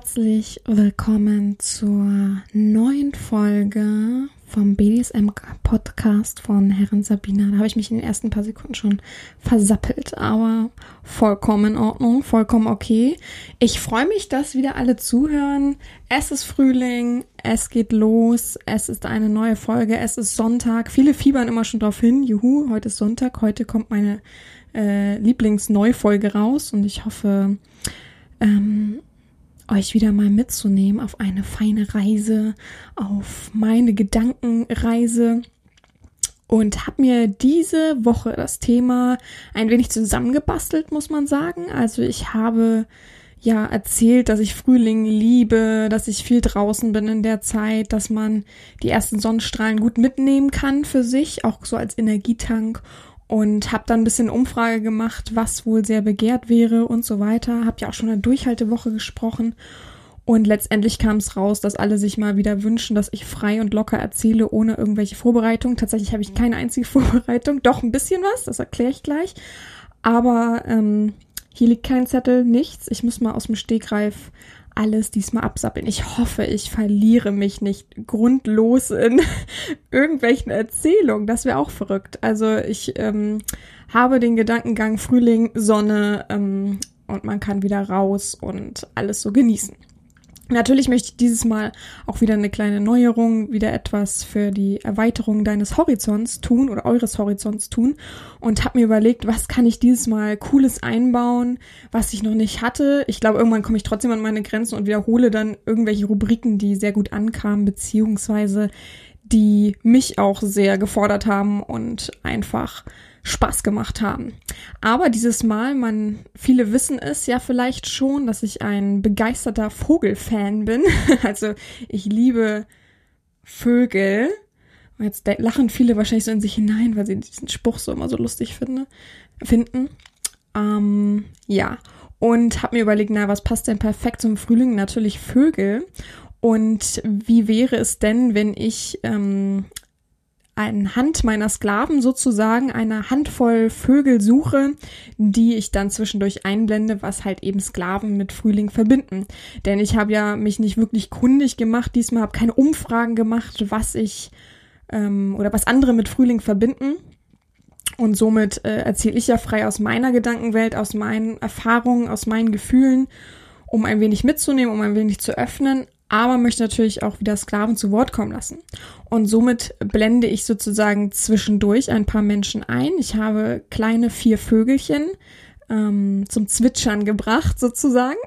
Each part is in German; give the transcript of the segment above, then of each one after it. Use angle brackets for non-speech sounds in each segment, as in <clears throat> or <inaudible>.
Herzlich willkommen zur neuen Folge vom BDSM Podcast von Herren Sabina. Da habe ich mich in den ersten paar Sekunden schon versappelt, aber vollkommen in Ordnung, vollkommen okay. Ich freue mich, dass wieder alle zuhören. Es ist Frühling, es geht los, es ist eine neue Folge, es ist Sonntag. Viele fiebern immer schon drauf hin. Juhu, heute ist Sonntag, heute kommt meine äh, Lieblingsneufolge raus und ich hoffe, ähm, euch wieder mal mitzunehmen auf eine feine Reise, auf meine Gedankenreise und habe mir diese Woche das Thema ein wenig zusammengebastelt, muss man sagen. Also ich habe ja erzählt, dass ich Frühling liebe, dass ich viel draußen bin in der Zeit, dass man die ersten Sonnenstrahlen gut mitnehmen kann für sich, auch so als Energietank und habe dann ein bisschen Umfrage gemacht, was wohl sehr begehrt wäre und so weiter. Habe ja auch schon eine Durchhaltewoche gesprochen und letztendlich kam es raus, dass alle sich mal wieder wünschen, dass ich frei und locker erzähle, ohne irgendwelche Vorbereitung. Tatsächlich habe ich keine einzige <laughs> Vorbereitung, doch ein bisschen was, das erkläre ich gleich. Aber ähm, hier liegt kein Zettel, nichts. Ich muss mal aus dem Stegreif alles diesmal absappeln. Ich hoffe, ich verliere mich nicht grundlos in <laughs> irgendwelchen Erzählungen. Das wäre auch verrückt. Also ich ähm, habe den Gedankengang Frühling, Sonne ähm, und man kann wieder raus und alles so genießen. Natürlich möchte ich dieses Mal auch wieder eine kleine Neuerung, wieder etwas für die Erweiterung deines Horizonts tun oder eures Horizonts tun und habe mir überlegt, was kann ich dieses Mal cooles einbauen, was ich noch nicht hatte. Ich glaube, irgendwann komme ich trotzdem an meine Grenzen und wiederhole dann irgendwelche Rubriken, die sehr gut ankamen, beziehungsweise die mich auch sehr gefordert haben und einfach Spaß gemacht haben. Aber dieses Mal, man, viele wissen es ja vielleicht schon, dass ich ein begeisterter Vogelfan bin. <laughs> Also ich liebe Vögel. Und jetzt lachen viele wahrscheinlich so in sich hinein, weil sie diesen Spruch so immer so lustig finde, finden. Ähm, ja. Und habe mir überlegt, na, was passt denn perfekt zum Frühling? Natürlich Vögel. Und wie wäre es denn, wenn ich ähm, anhand meiner Sklaven sozusagen eine Handvoll Vögel suche, die ich dann zwischendurch einblende, was halt eben Sklaven mit Frühling verbinden. Denn ich habe ja mich nicht wirklich kundig gemacht, diesmal habe keine Umfragen gemacht, was ich ähm, oder was andere mit Frühling verbinden. Und somit äh, erzähle ich ja frei aus meiner Gedankenwelt, aus meinen Erfahrungen, aus meinen Gefühlen, um ein wenig mitzunehmen, um ein wenig zu öffnen. Aber möchte natürlich auch wieder Sklaven zu Wort kommen lassen. Und somit blende ich sozusagen zwischendurch ein paar Menschen ein. Ich habe kleine vier Vögelchen ähm, zum Zwitschern gebracht, sozusagen.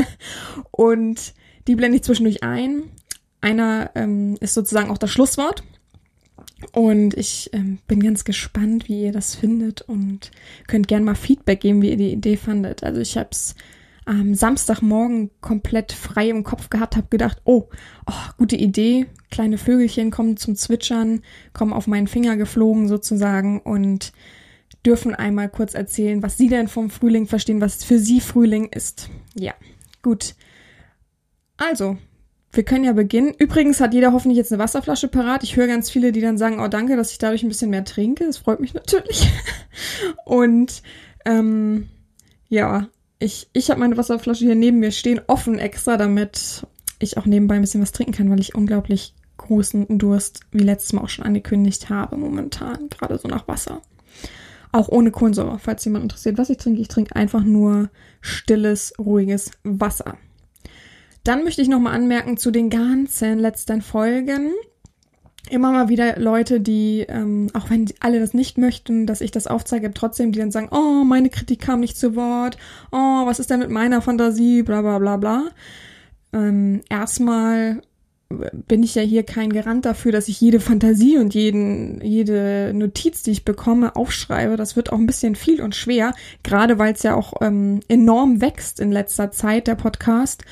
<laughs> und die blende ich zwischendurch ein. Einer ähm, ist sozusagen auch das Schlusswort. Und ich ähm, bin ganz gespannt, wie ihr das findet und könnt gerne mal Feedback geben, wie ihr die Idee fandet. Also ich habe es am Samstagmorgen komplett frei im Kopf gehabt, habe gedacht, oh, oh, gute Idee, kleine Vögelchen kommen zum Zwitschern, kommen auf meinen Finger geflogen sozusagen und dürfen einmal kurz erzählen, was sie denn vom Frühling verstehen, was für sie Frühling ist. Ja, gut. Also, wir können ja beginnen. Übrigens hat jeder hoffentlich jetzt eine Wasserflasche parat. Ich höre ganz viele, die dann sagen, oh danke, dass ich dadurch ein bisschen mehr trinke. Das freut mich <laughs> natürlich. Und ähm, ja, ich, ich habe meine Wasserflasche hier neben mir stehen, offen extra, damit ich auch nebenbei ein bisschen was trinken kann, weil ich unglaublich großen Durst, wie letztes Mal auch schon angekündigt habe, momentan, gerade so nach Wasser. Auch ohne Kohlensäure, falls jemand interessiert, was ich trinke. Ich trinke einfach nur stilles, ruhiges Wasser. Dann möchte ich nochmal anmerken zu den ganzen letzten Folgen. Immer mal wieder Leute, die, ähm, auch wenn alle das nicht möchten, dass ich das aufzeige, trotzdem, die dann sagen, oh, meine Kritik kam nicht zu Wort, oh, was ist denn mit meiner Fantasie, bla bla bla bla. Ähm, erstmal bin ich ja hier kein Garant dafür, dass ich jede Fantasie und jeden, jede Notiz, die ich bekomme, aufschreibe. Das wird auch ein bisschen viel und schwer, gerade weil es ja auch ähm, enorm wächst in letzter Zeit, der Podcast.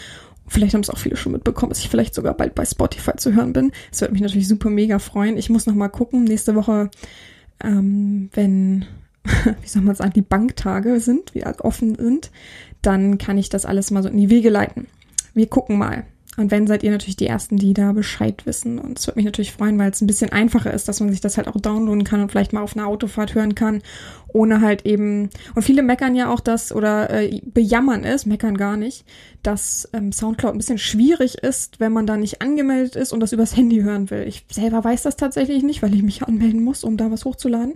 Vielleicht haben es auch viele schon mitbekommen, dass ich vielleicht sogar bald bei Spotify zu hören bin. Das würde mich natürlich super mega freuen. Ich muss noch mal gucken, nächste Woche, ähm, wenn, <laughs> wie soll man sagen, die Banktage sind, wie offen sind, dann kann ich das alles mal so in die Wege leiten. Wir gucken mal. Und wenn, seid ihr natürlich die Ersten, die da Bescheid wissen. Und es würde mich natürlich freuen, weil es ein bisschen einfacher ist, dass man sich das halt auch downloaden kann und vielleicht mal auf einer Autofahrt hören kann, ohne halt eben. Und viele meckern ja auch das oder äh, bejammern es, meckern gar nicht, dass ähm, Soundcloud ein bisschen schwierig ist, wenn man da nicht angemeldet ist und das übers Handy hören will. Ich selber weiß das tatsächlich nicht, weil ich mich anmelden muss, um da was hochzuladen.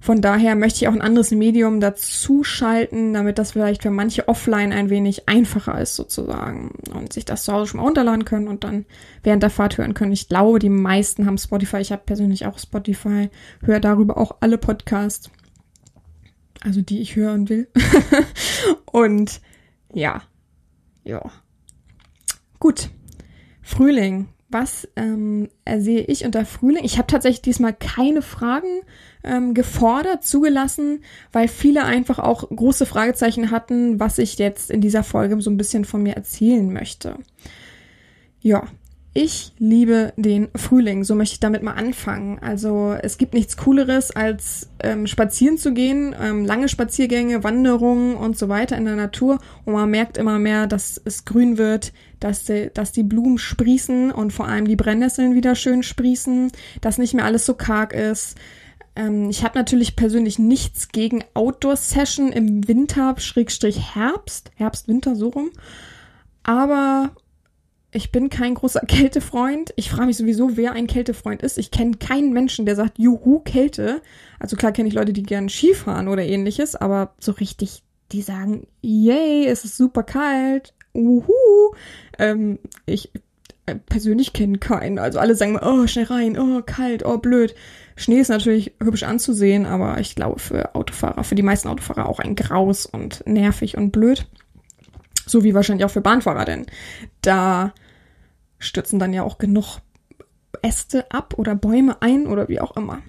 Von daher möchte ich auch ein anderes Medium dazu schalten, damit das vielleicht für manche offline ein wenig einfacher ist sozusagen und sich das zu Hause schon mal runterladen können und dann während der Fahrt hören können. Ich glaube, die meisten haben Spotify. Ich habe persönlich auch Spotify, höre darüber auch alle Podcasts, also die ich hören will. <laughs> und ja, ja. Gut. Frühling. Was ähm, sehe ich unter Frühling? Ich habe tatsächlich diesmal keine Fragen ähm, gefordert, zugelassen, weil viele einfach auch große Fragezeichen hatten, was ich jetzt in dieser Folge so ein bisschen von mir erzählen möchte. Ja, ich liebe den Frühling, so möchte ich damit mal anfangen. Also es gibt nichts Cooleres, als ähm, spazieren zu gehen, ähm, lange Spaziergänge, Wanderungen und so weiter in der Natur. Und man merkt immer mehr, dass es grün wird, dass die, dass die Blumen sprießen und vor allem die Brennnesseln wieder schön sprießen, dass nicht mehr alles so karg ist. Ähm, ich habe natürlich persönlich nichts gegen Outdoor-Session im Winter, Schrägstrich Herbst, Herbst, Winter, so rum. Aber ich bin kein großer <laughs> Kältefreund. Ich frage mich sowieso, wer ein Kältefreund ist. Ich kenne keinen Menschen, der sagt, juhu, Kälte. Also klar kenne ich Leute, die gerne Skifahren oder ähnliches, aber so richtig, die sagen, yay, es ist super kalt, uhu. Ähm, ich äh, persönlich kenne keinen. Also alle sagen, oh, schnell rein, oh, kalt, oh, blöd. Schnee ist natürlich hübsch anzusehen, aber ich glaube für Autofahrer, für die meisten Autofahrer auch ein Graus und nervig und blöd. So wie wahrscheinlich auch für Bahnfahrer, denn da stürzen dann ja auch genug Äste ab oder Bäume ein oder wie auch immer.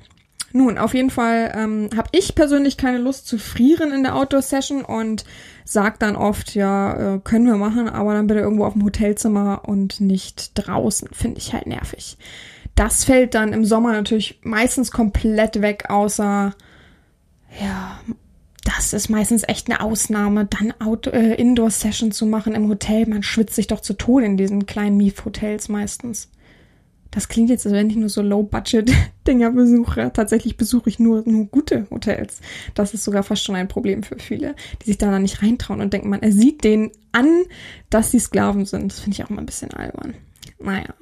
Nun, auf jeden Fall ähm, habe ich persönlich keine Lust zu frieren in der Outdoor-Session und sag dann oft, ja, äh, können wir machen, aber dann bitte irgendwo auf dem Hotelzimmer und nicht draußen. Finde ich halt nervig. Das fällt dann im Sommer natürlich meistens komplett weg, außer, ja, das ist meistens echt eine Ausnahme, dann Out äh, Indoor-Session zu machen im Hotel. Man schwitzt sich doch zu Tode in diesen kleinen Mief-Hotels meistens. Das klingt jetzt, als wenn ich nur so Low-Budget-Dinger besuche. Tatsächlich besuche ich nur, nur gute Hotels. Das ist sogar fast schon ein Problem für viele, die sich da dann nicht reintrauen und denken, man, er sieht denen an, dass sie Sklaven sind. Das finde ich auch mal ein bisschen albern. Naja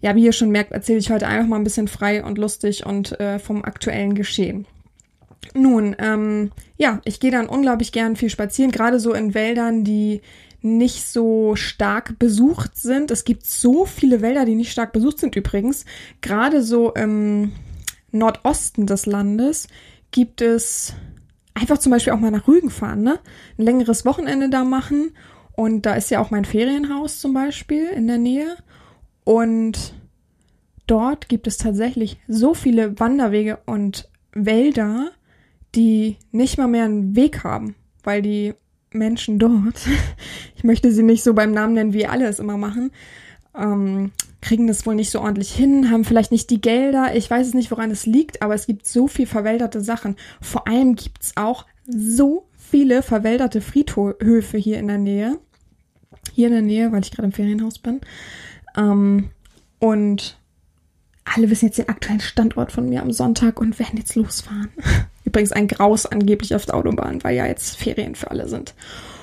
ja, wie ihr schon merkt, erzähle ich heute einfach mal ein bisschen frei und lustig und äh, vom aktuellen Geschehen. Nun, ähm, ja, ich gehe dann unglaublich gern viel spazieren, gerade so in Wäldern, die nicht so stark besucht sind. Es gibt so viele Wälder, die nicht stark besucht sind übrigens. Gerade so im Nordosten des Landes gibt es einfach zum Beispiel auch mal nach Rügen fahren, ne? Ein längeres Wochenende da machen. Und da ist ja auch mein Ferienhaus zum Beispiel in der Nähe. Und dort gibt es tatsächlich so viele Wanderwege und Wälder, die nicht mal mehr einen Weg haben, weil die Menschen dort, <laughs> ich möchte sie nicht so beim Namen nennen, wie alle es immer machen, ähm, kriegen das wohl nicht so ordentlich hin, haben vielleicht nicht die Gelder. Ich weiß es nicht, woran es liegt, aber es gibt so viel verwälderte Sachen. Vor allem gibt es auch so viele verwälderte Friedhöfe hier in der Nähe. Hier in der Nähe, weil ich gerade im Ferienhaus bin. Ähm, und alle wissen jetzt den aktuellen Standort von mir am Sonntag und werden jetzt losfahren. <laughs> Übrigens ein Graus angeblich auf der Autobahn, weil ja jetzt Ferien für alle sind.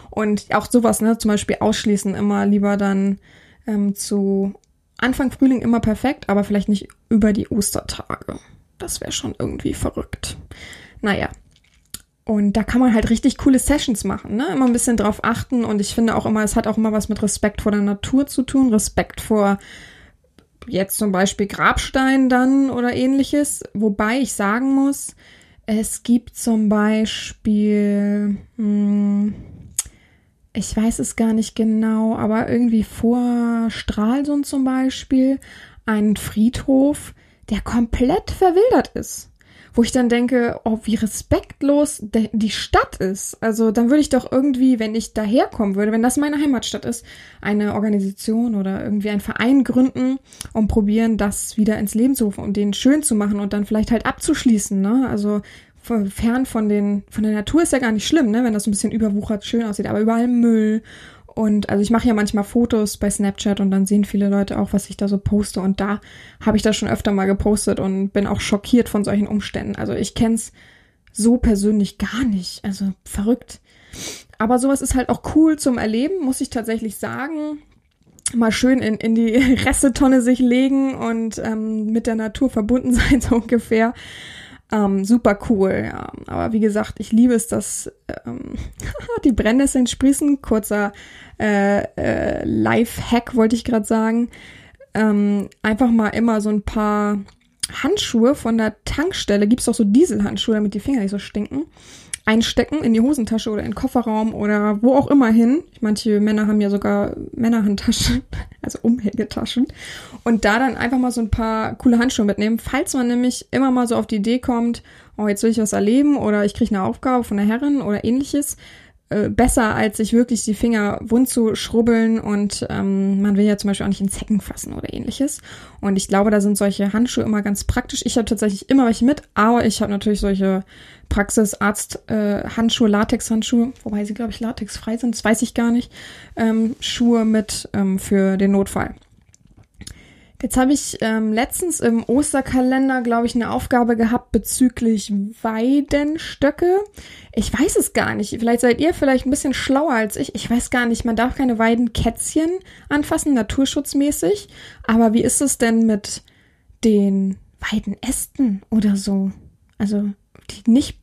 Und auch sowas, ne, zum Beispiel ausschließen immer lieber dann ähm, zu Anfang Frühling immer perfekt, aber vielleicht nicht über die Ostertage. Das wäre schon irgendwie verrückt. Naja. Und da kann man halt richtig coole Sessions machen, ne? Immer ein bisschen drauf achten und ich finde auch immer, es hat auch immer was mit Respekt vor der Natur zu tun, Respekt vor jetzt zum Beispiel Grabstein dann oder ähnliches. Wobei ich sagen muss, es gibt zum Beispiel, hm, ich weiß es gar nicht genau, aber irgendwie vor Stralsund zum Beispiel einen Friedhof, der komplett verwildert ist wo ich dann denke, oh, wie respektlos die Stadt ist. Also dann würde ich doch irgendwie, wenn ich daherkommen würde, wenn das meine Heimatstadt ist, eine Organisation oder irgendwie einen Verein gründen und probieren, das wieder ins Leben zu rufen und den schön zu machen und dann vielleicht halt abzuschließen. Ne? Also fern von den von der Natur ist ja gar nicht schlimm, ne, wenn das ein bisschen überwuchert schön aussieht, aber überall Müll und also ich mache ja manchmal Fotos bei Snapchat und dann sehen viele Leute auch, was ich da so poste. Und da habe ich das schon öfter mal gepostet und bin auch schockiert von solchen Umständen. Also ich kenn's so persönlich gar nicht. Also verrückt. Aber sowas ist halt auch cool zum Erleben, muss ich tatsächlich sagen. Mal schön in, in die <laughs> Ressetonne sich legen und ähm, mit der Natur verbunden <laughs> sein, so ungefähr. Ähm, super cool, ja. Aber wie gesagt, ich liebe es, dass ähm, <laughs> die Brennnesseln sprießen. Kurzer äh, äh, Life-Hack wollte ich gerade sagen. Ähm, einfach mal immer so ein paar Handschuhe von der Tankstelle. Gibt's auch so Dieselhandschuhe, damit die Finger nicht so stinken einstecken in die Hosentasche oder in den Kofferraum oder wo auch immer hin. Manche Männer haben ja sogar Männerhandtaschen, <laughs> also Umhängetaschen. Und da dann einfach mal so ein paar coole Handschuhe mitnehmen, falls man nämlich immer mal so auf die Idee kommt, oh, jetzt will ich was erleben oder ich kriege eine Aufgabe von der Herrin oder ähnliches. Äh, besser, als sich wirklich die Finger wund zu schrubbeln und ähm, man will ja zum Beispiel auch nicht in Zecken fassen oder ähnliches. Und ich glaube, da sind solche Handschuhe immer ganz praktisch. Ich habe tatsächlich immer welche mit, aber ich habe natürlich solche Praxisarzt-Handschuhe, äh, Latex-Handschuhe, wobei sie, glaube ich, latexfrei sind, das weiß ich gar nicht, ähm, Schuhe mit ähm, für den Notfall. Jetzt habe ich ähm, letztens im Osterkalender, glaube ich, eine Aufgabe gehabt bezüglich Weidenstöcke. Ich weiß es gar nicht. Vielleicht seid ihr vielleicht ein bisschen schlauer als ich. Ich weiß gar nicht. Man darf keine Weidenkätzchen anfassen, naturschutzmäßig. Aber wie ist es denn mit den Weidenästen oder so? Also, die nicht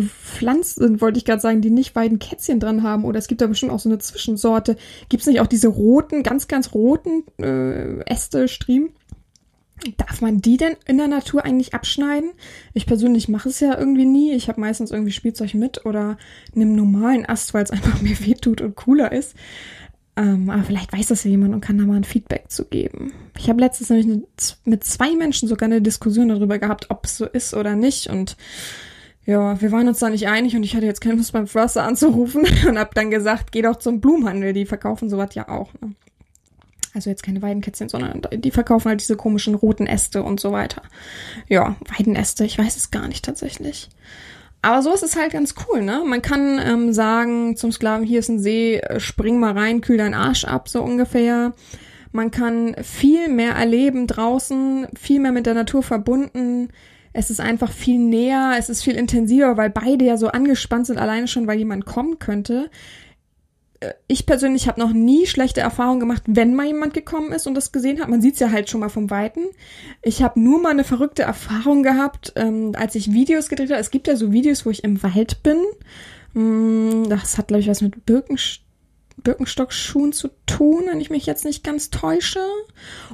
bepflanzt sind, wollte ich gerade sagen, die nicht beiden Kätzchen dran haben. Oder es gibt da bestimmt auch so eine Zwischensorte. Gibt es nicht auch diese roten, ganz, ganz roten äh, Äste, Striemen? Darf man die denn in der Natur eigentlich abschneiden? Ich persönlich mache es ja irgendwie nie. Ich habe meistens irgendwie Spielzeug mit oder nehme normalen Ast, weil es <laughs> einfach mir wehtut und cooler ist. Ähm, aber vielleicht weiß das ja jemand und kann da mal ein Feedback zu geben. Ich habe letztens nämlich mit zwei Menschen sogar eine Diskussion darüber gehabt, ob es so ist oder nicht. Und ja, wir waren uns da nicht einig und ich hatte jetzt keine Lust beim Förster anzurufen <laughs> und hab dann gesagt, geh doch zum Blumenhandel, die verkaufen sowas ja auch. Ne? Also jetzt keine Weidenkätzchen, sondern die verkaufen halt diese komischen roten Äste und so weiter. Ja, Weidenäste, ich weiß es gar nicht tatsächlich. Aber so ist es halt ganz cool, ne? Man kann ähm, sagen zum Sklaven, hier ist ein See, äh, spring mal rein, kühl deinen Arsch ab, so ungefähr. Man kann viel mehr erleben draußen, viel mehr mit der Natur verbunden es ist einfach viel näher, es ist viel intensiver, weil beide ja so angespannt sind, alleine schon, weil jemand kommen könnte. Äh, ich persönlich habe noch nie schlechte Erfahrungen gemacht, wenn mal jemand gekommen ist und das gesehen hat. Man sieht es ja halt schon mal vom Weiten. Ich habe nur mal eine verrückte Erfahrung gehabt, ähm, als ich Videos gedreht habe. Es gibt ja so Videos, wo ich im Wald bin. Mm, das hat, glaube ich, was mit Birkenstock Birkenstock-Schuhen zu tun, wenn ich mich jetzt nicht ganz täusche.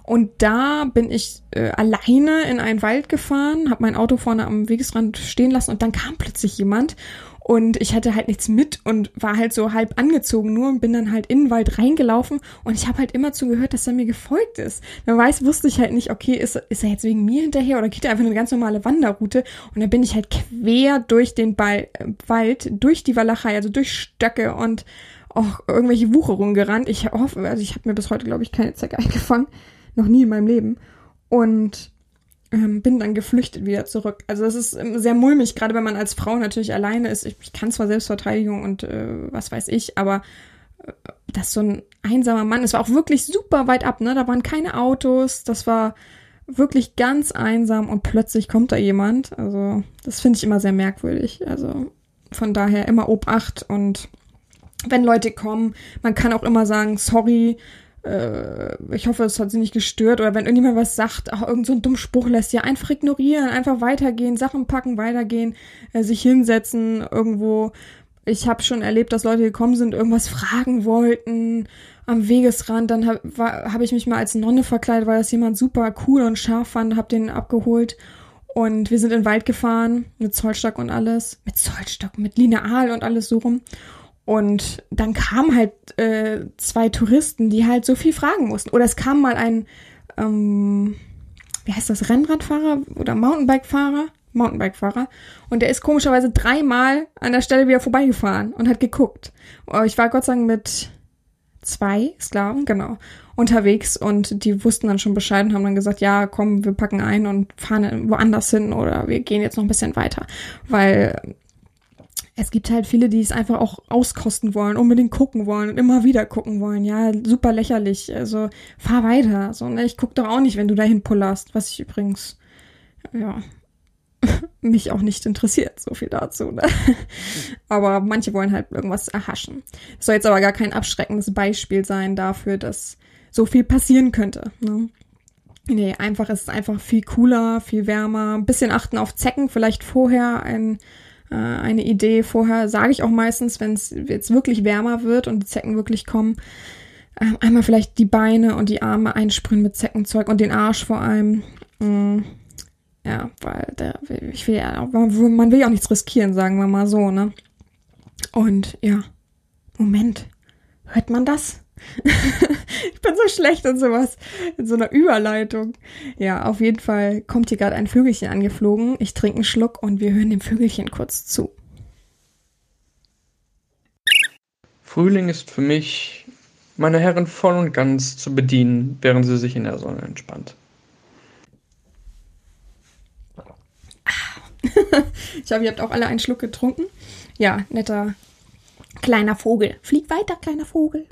Und da bin ich äh, alleine in einen Wald gefahren, habe mein Auto vorne am Wegesrand stehen lassen und dann kam plötzlich jemand und ich hatte halt nichts mit und war halt so halb angezogen nur und bin dann halt in den Wald reingelaufen und ich habe halt immer zugehört, dass er mir gefolgt ist. Dann weiß, wusste ich halt nicht, okay, ist, ist er jetzt wegen mir hinterher oder geht er einfach eine ganz normale Wanderroute? Und dann bin ich halt quer durch den Ball, äh, Wald, durch die Walachei, also durch Stöcke und auch irgendwelche Wucherungen gerannt. Ich hoffe, also ich habe mir bis heute, glaube ich, keine Zecke <laughs> eingefangen. Noch nie in meinem Leben. Und ähm, bin dann geflüchtet wieder zurück. Also das ist ähm, sehr mulmig, gerade wenn man als Frau natürlich alleine ist. Ich, ich kann zwar Selbstverteidigung und äh, was weiß ich, aber äh, das so ein einsamer Mann, es war auch wirklich super weit ab, ne? Da waren keine Autos, das war wirklich ganz einsam und plötzlich kommt da jemand. Also das finde ich immer sehr merkwürdig. Also von daher immer Obacht und wenn Leute kommen, man kann auch immer sagen, sorry, äh, ich hoffe, es hat sie nicht gestört. Oder wenn irgendjemand was sagt, auch irgend so einen Spruch lässt, ja, einfach ignorieren, einfach weitergehen, Sachen packen, weitergehen, äh, sich hinsetzen irgendwo. Ich habe schon erlebt, dass Leute gekommen sind, irgendwas fragen wollten am Wegesrand. Dann habe hab ich mich mal als Nonne verkleidet, weil das jemand super cool und scharf fand, hab den abgeholt. Und wir sind in den Wald gefahren, mit Zollstock und alles. Mit Zollstock, mit Lineal und alles so rum. Und dann kamen halt äh, zwei Touristen, die halt so viel fragen mussten. Oder es kam mal ein, ähm, wie heißt das, Rennradfahrer oder Mountainbike-Fahrer? Mountainbike-Fahrer. Und der ist komischerweise dreimal an der Stelle wieder vorbeigefahren und hat geguckt. Oh, ich war Gott sei Dank mit zwei Sklaven, genau, unterwegs und die wussten dann schon Bescheid und haben dann gesagt, ja, komm, wir packen ein und fahren woanders hin oder wir gehen jetzt noch ein bisschen weiter. Weil es gibt halt viele, die es einfach auch auskosten wollen, unbedingt gucken wollen und immer wieder gucken wollen. Ja, super lächerlich. Also fahr weiter. So, ne? Ich guck doch auch nicht, wenn du dahin pullerst, was ich übrigens, ja, <laughs> mich auch nicht interessiert. So viel dazu. Ne? <laughs> aber manche wollen halt irgendwas erhaschen. Das soll jetzt aber gar kein abschreckendes Beispiel sein dafür, dass so viel passieren könnte. Ne? Nee, einfach ist es einfach viel cooler, viel wärmer. Ein bisschen achten auf Zecken, vielleicht vorher ein äh, eine Idee. Vorher sage ich auch meistens, wenn es jetzt wirklich wärmer wird und die Zecken wirklich kommen, äh, einmal vielleicht die Beine und die Arme einsprühen mit Zeckenzeug und den Arsch vor allem. Mm, ja, weil der, ich will ja, man will ja auch nichts riskieren, sagen wir mal so, ne? Und ja, Moment, hört man das? <laughs> ich bin so schlecht in sowas, in so einer Überleitung. Ja, auf jeden Fall kommt hier gerade ein Vögelchen angeflogen. Ich trinke einen Schluck und wir hören dem Vögelchen kurz zu. Frühling ist für mich, meine Herren voll und ganz zu bedienen, während sie sich in der Sonne entspannt. <laughs> ich hoffe, ihr habt auch alle einen Schluck getrunken. Ja, netter Kleiner Vogel. Flieg weiter, kleiner Vogel.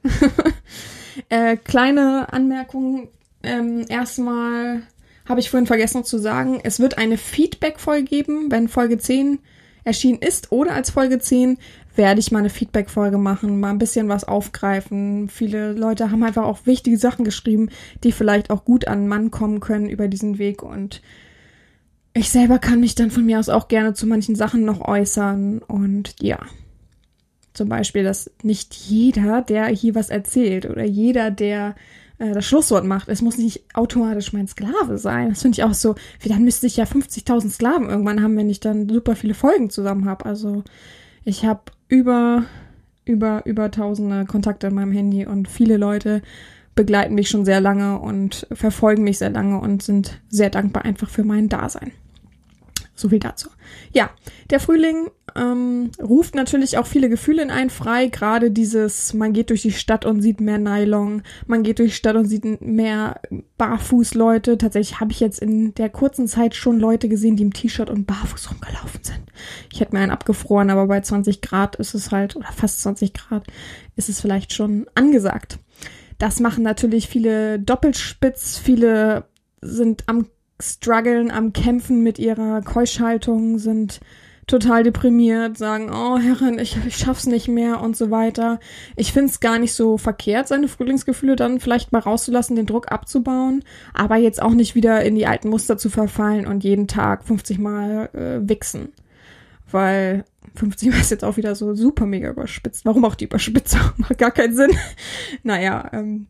<laughs> äh, kleine Anmerkung. Ähm, erstmal habe ich vorhin vergessen zu sagen, es wird eine Feedback-Folge geben, wenn Folge 10 erschienen ist oder als Folge 10 werde ich mal eine Feedback-Folge machen, mal ein bisschen was aufgreifen. Viele Leute haben einfach auch wichtige Sachen geschrieben, die vielleicht auch gut an Mann kommen können über diesen Weg und ich selber kann mich dann von mir aus auch gerne zu manchen Sachen noch äußern und ja. Zum Beispiel, dass nicht jeder, der hier was erzählt oder jeder, der äh, das Schlusswort macht, es muss nicht automatisch mein Sklave sein. Das finde ich auch so, wie dann müsste ich ja 50.000 Sklaven irgendwann haben, wenn ich dann super viele Folgen zusammen habe. Also ich habe über, über, über tausende Kontakte in meinem Handy und viele Leute begleiten mich schon sehr lange und verfolgen mich sehr lange und sind sehr dankbar einfach für mein Dasein. So viel dazu. Ja, der Frühling ähm, ruft natürlich auch viele Gefühle in einen frei. Gerade dieses, man geht durch die Stadt und sieht mehr Nylon, man geht durch die Stadt und sieht mehr Barfußleute. Tatsächlich habe ich jetzt in der kurzen Zeit schon Leute gesehen, die im T-Shirt und barfuß rumgelaufen sind. Ich hätte mir einen abgefroren, aber bei 20 Grad ist es halt, oder fast 20 Grad, ist es vielleicht schon angesagt. Das machen natürlich viele Doppelspitz, viele sind am strugglen, am Kämpfen mit ihrer Keuschhaltung, sind total deprimiert, sagen, oh Herrin, ich, ich schaff's nicht mehr und so weiter. Ich find's gar nicht so verkehrt, seine Frühlingsgefühle dann vielleicht mal rauszulassen, den Druck abzubauen, aber jetzt auch nicht wieder in die alten Muster zu verfallen und jeden Tag 50 Mal äh, wichsen. Weil 50 ist jetzt auch wieder so super mega überspitzt. Warum auch die Überspitzung? <laughs> Macht gar keinen Sinn. naja, ähm,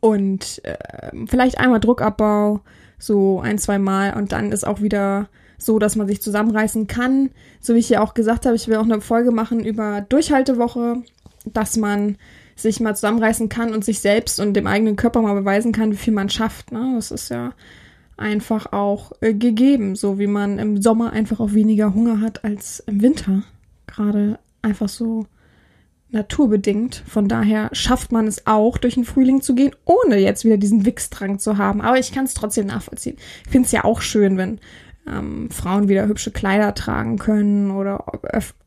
und äh, vielleicht einmal Druckabbau, so ein, zwei Mal und dann ist auch wieder so, dass man sich zusammenreißen kann. So wie ich ja auch gesagt habe, ich will auch eine Folge machen über Durchhaltewoche, dass man sich mal zusammenreißen kann und sich selbst und dem eigenen Körper mal beweisen kann, wie viel man schafft. Ne? Das ist ja einfach auch äh, gegeben, so wie man im Sommer einfach auch weniger Hunger hat als im Winter. Gerade einfach so naturbedingt. Von daher schafft man es auch, durch den Frühling zu gehen, ohne jetzt wieder diesen Wichsdrang zu haben. Aber ich kann es trotzdem nachvollziehen. Ich finde es ja auch schön, wenn ähm, Frauen wieder hübsche Kleider tragen können oder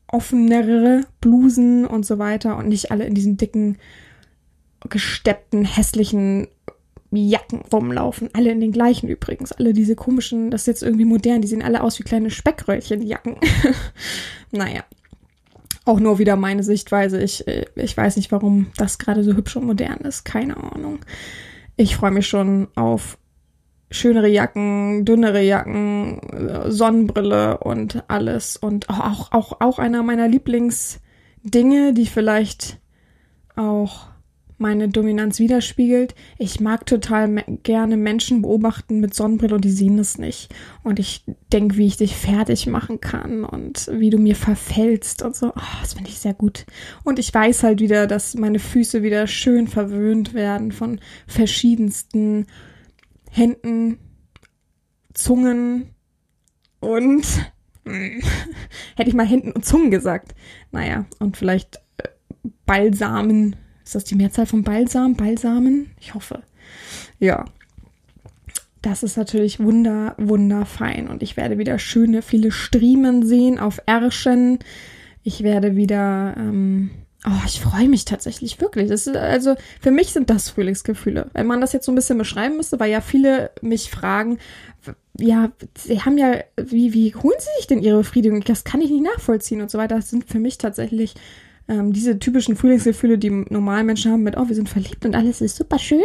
offenere Blusen und so weiter und nicht alle in diesen dicken, gesteppten, hässlichen Jacken rumlaufen. Alle in den gleichen übrigens. Alle diese komischen, das ist jetzt irgendwie modern, die sehen alle aus wie kleine Speckröllchen-Jacken. <laughs> naja. Auch nur wieder meine Sichtweise. Ich, äh, ich weiß nicht, warum das gerade so hübsch und modern ist. Keine Ahnung. Ich freue mich schon auf schönere Jacken, dünnere Jacken, äh, Sonnenbrille und alles. Und auch, auch, auch einer meiner Lieblingsdinge, die vielleicht auch meine Dominanz widerspiegelt. Ich mag total me gerne Menschen beobachten mit Sonnenbrille und die sehen es nicht. Und ich denke, wie ich dich fertig machen kann und wie du mir verfällst und so. Oh, das finde ich sehr gut. Und ich weiß halt wieder, dass meine Füße wieder schön verwöhnt werden von verschiedensten Händen, Zungen und hm, <laughs> hätte ich mal Händen und Zungen gesagt. Naja, und vielleicht äh, Balsamen ist das die Mehrzahl von Balsam? Balsamen? Ich hoffe. Ja. Das ist natürlich wunder, wunderfein. Und ich werde wieder schöne, viele Striemen sehen auf Ärschen. Ich werde wieder, ähm, oh, ich freue mich tatsächlich wirklich. Das ist, also, für mich sind das Frühlingsgefühle. Wenn man das jetzt so ein bisschen beschreiben müsste, weil ja viele mich fragen, ja, sie haben ja, wie, wie holen sie sich denn ihre Befriedigung? Das kann ich nicht nachvollziehen und so weiter. Das sind für mich tatsächlich ähm, diese typischen Frühlingsgefühle, die normalen Menschen haben mit, oh, wir sind verliebt und alles ist super schön,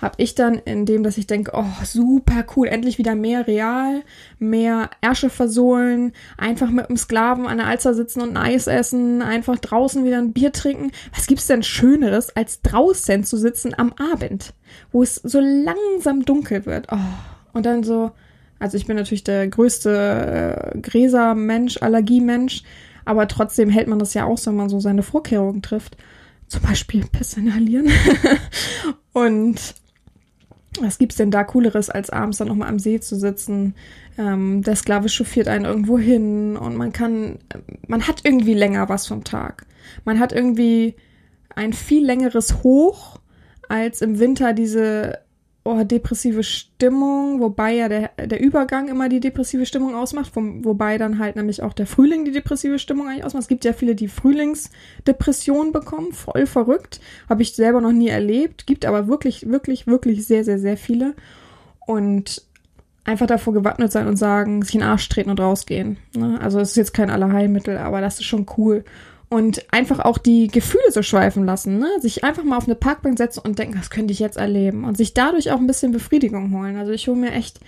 habe ich dann in dem, dass ich denke, oh, super cool, endlich wieder mehr real, mehr Ärsche versohlen, einfach mit einem Sklaven an der Alster sitzen und ein Eis essen, einfach draußen wieder ein Bier trinken. Was gibt's denn Schöneres, als draußen zu sitzen am Abend, wo es so langsam dunkel wird? Oh, und dann so, also ich bin natürlich der größte äh, Gräsermensch, Allergiemensch, aber trotzdem hält man das ja aus, wenn man so seine Vorkehrungen trifft. Zum Beispiel Piss inhalieren. <laughs> und was gibt's denn da Cooleres, als abends dann nochmal am See zu sitzen? Ähm, der Sklave chauffiert einen irgendwo hin und man kann, man hat irgendwie länger was vom Tag. Man hat irgendwie ein viel längeres Hoch als im Winter diese oh, depressive Stimmung, wobei ja der, der Übergang immer die depressive Stimmung ausmacht, vom, wobei dann halt nämlich auch der Frühling die depressive Stimmung eigentlich ausmacht. Es gibt ja viele, die Frühlingsdepressionen bekommen, voll verrückt. Habe ich selber noch nie erlebt, gibt aber wirklich, wirklich, wirklich sehr, sehr, sehr viele. Und einfach davor gewappnet sein und sagen, sich in den Arsch treten und rausgehen. Ne? Also es ist jetzt kein Allerheilmittel, aber das ist schon cool und einfach auch die Gefühle so schweifen lassen, ne? Sich einfach mal auf eine Parkbank setzen und denken, das könnte ich jetzt erleben und sich dadurch auch ein bisschen Befriedigung holen. Also ich hole mir echt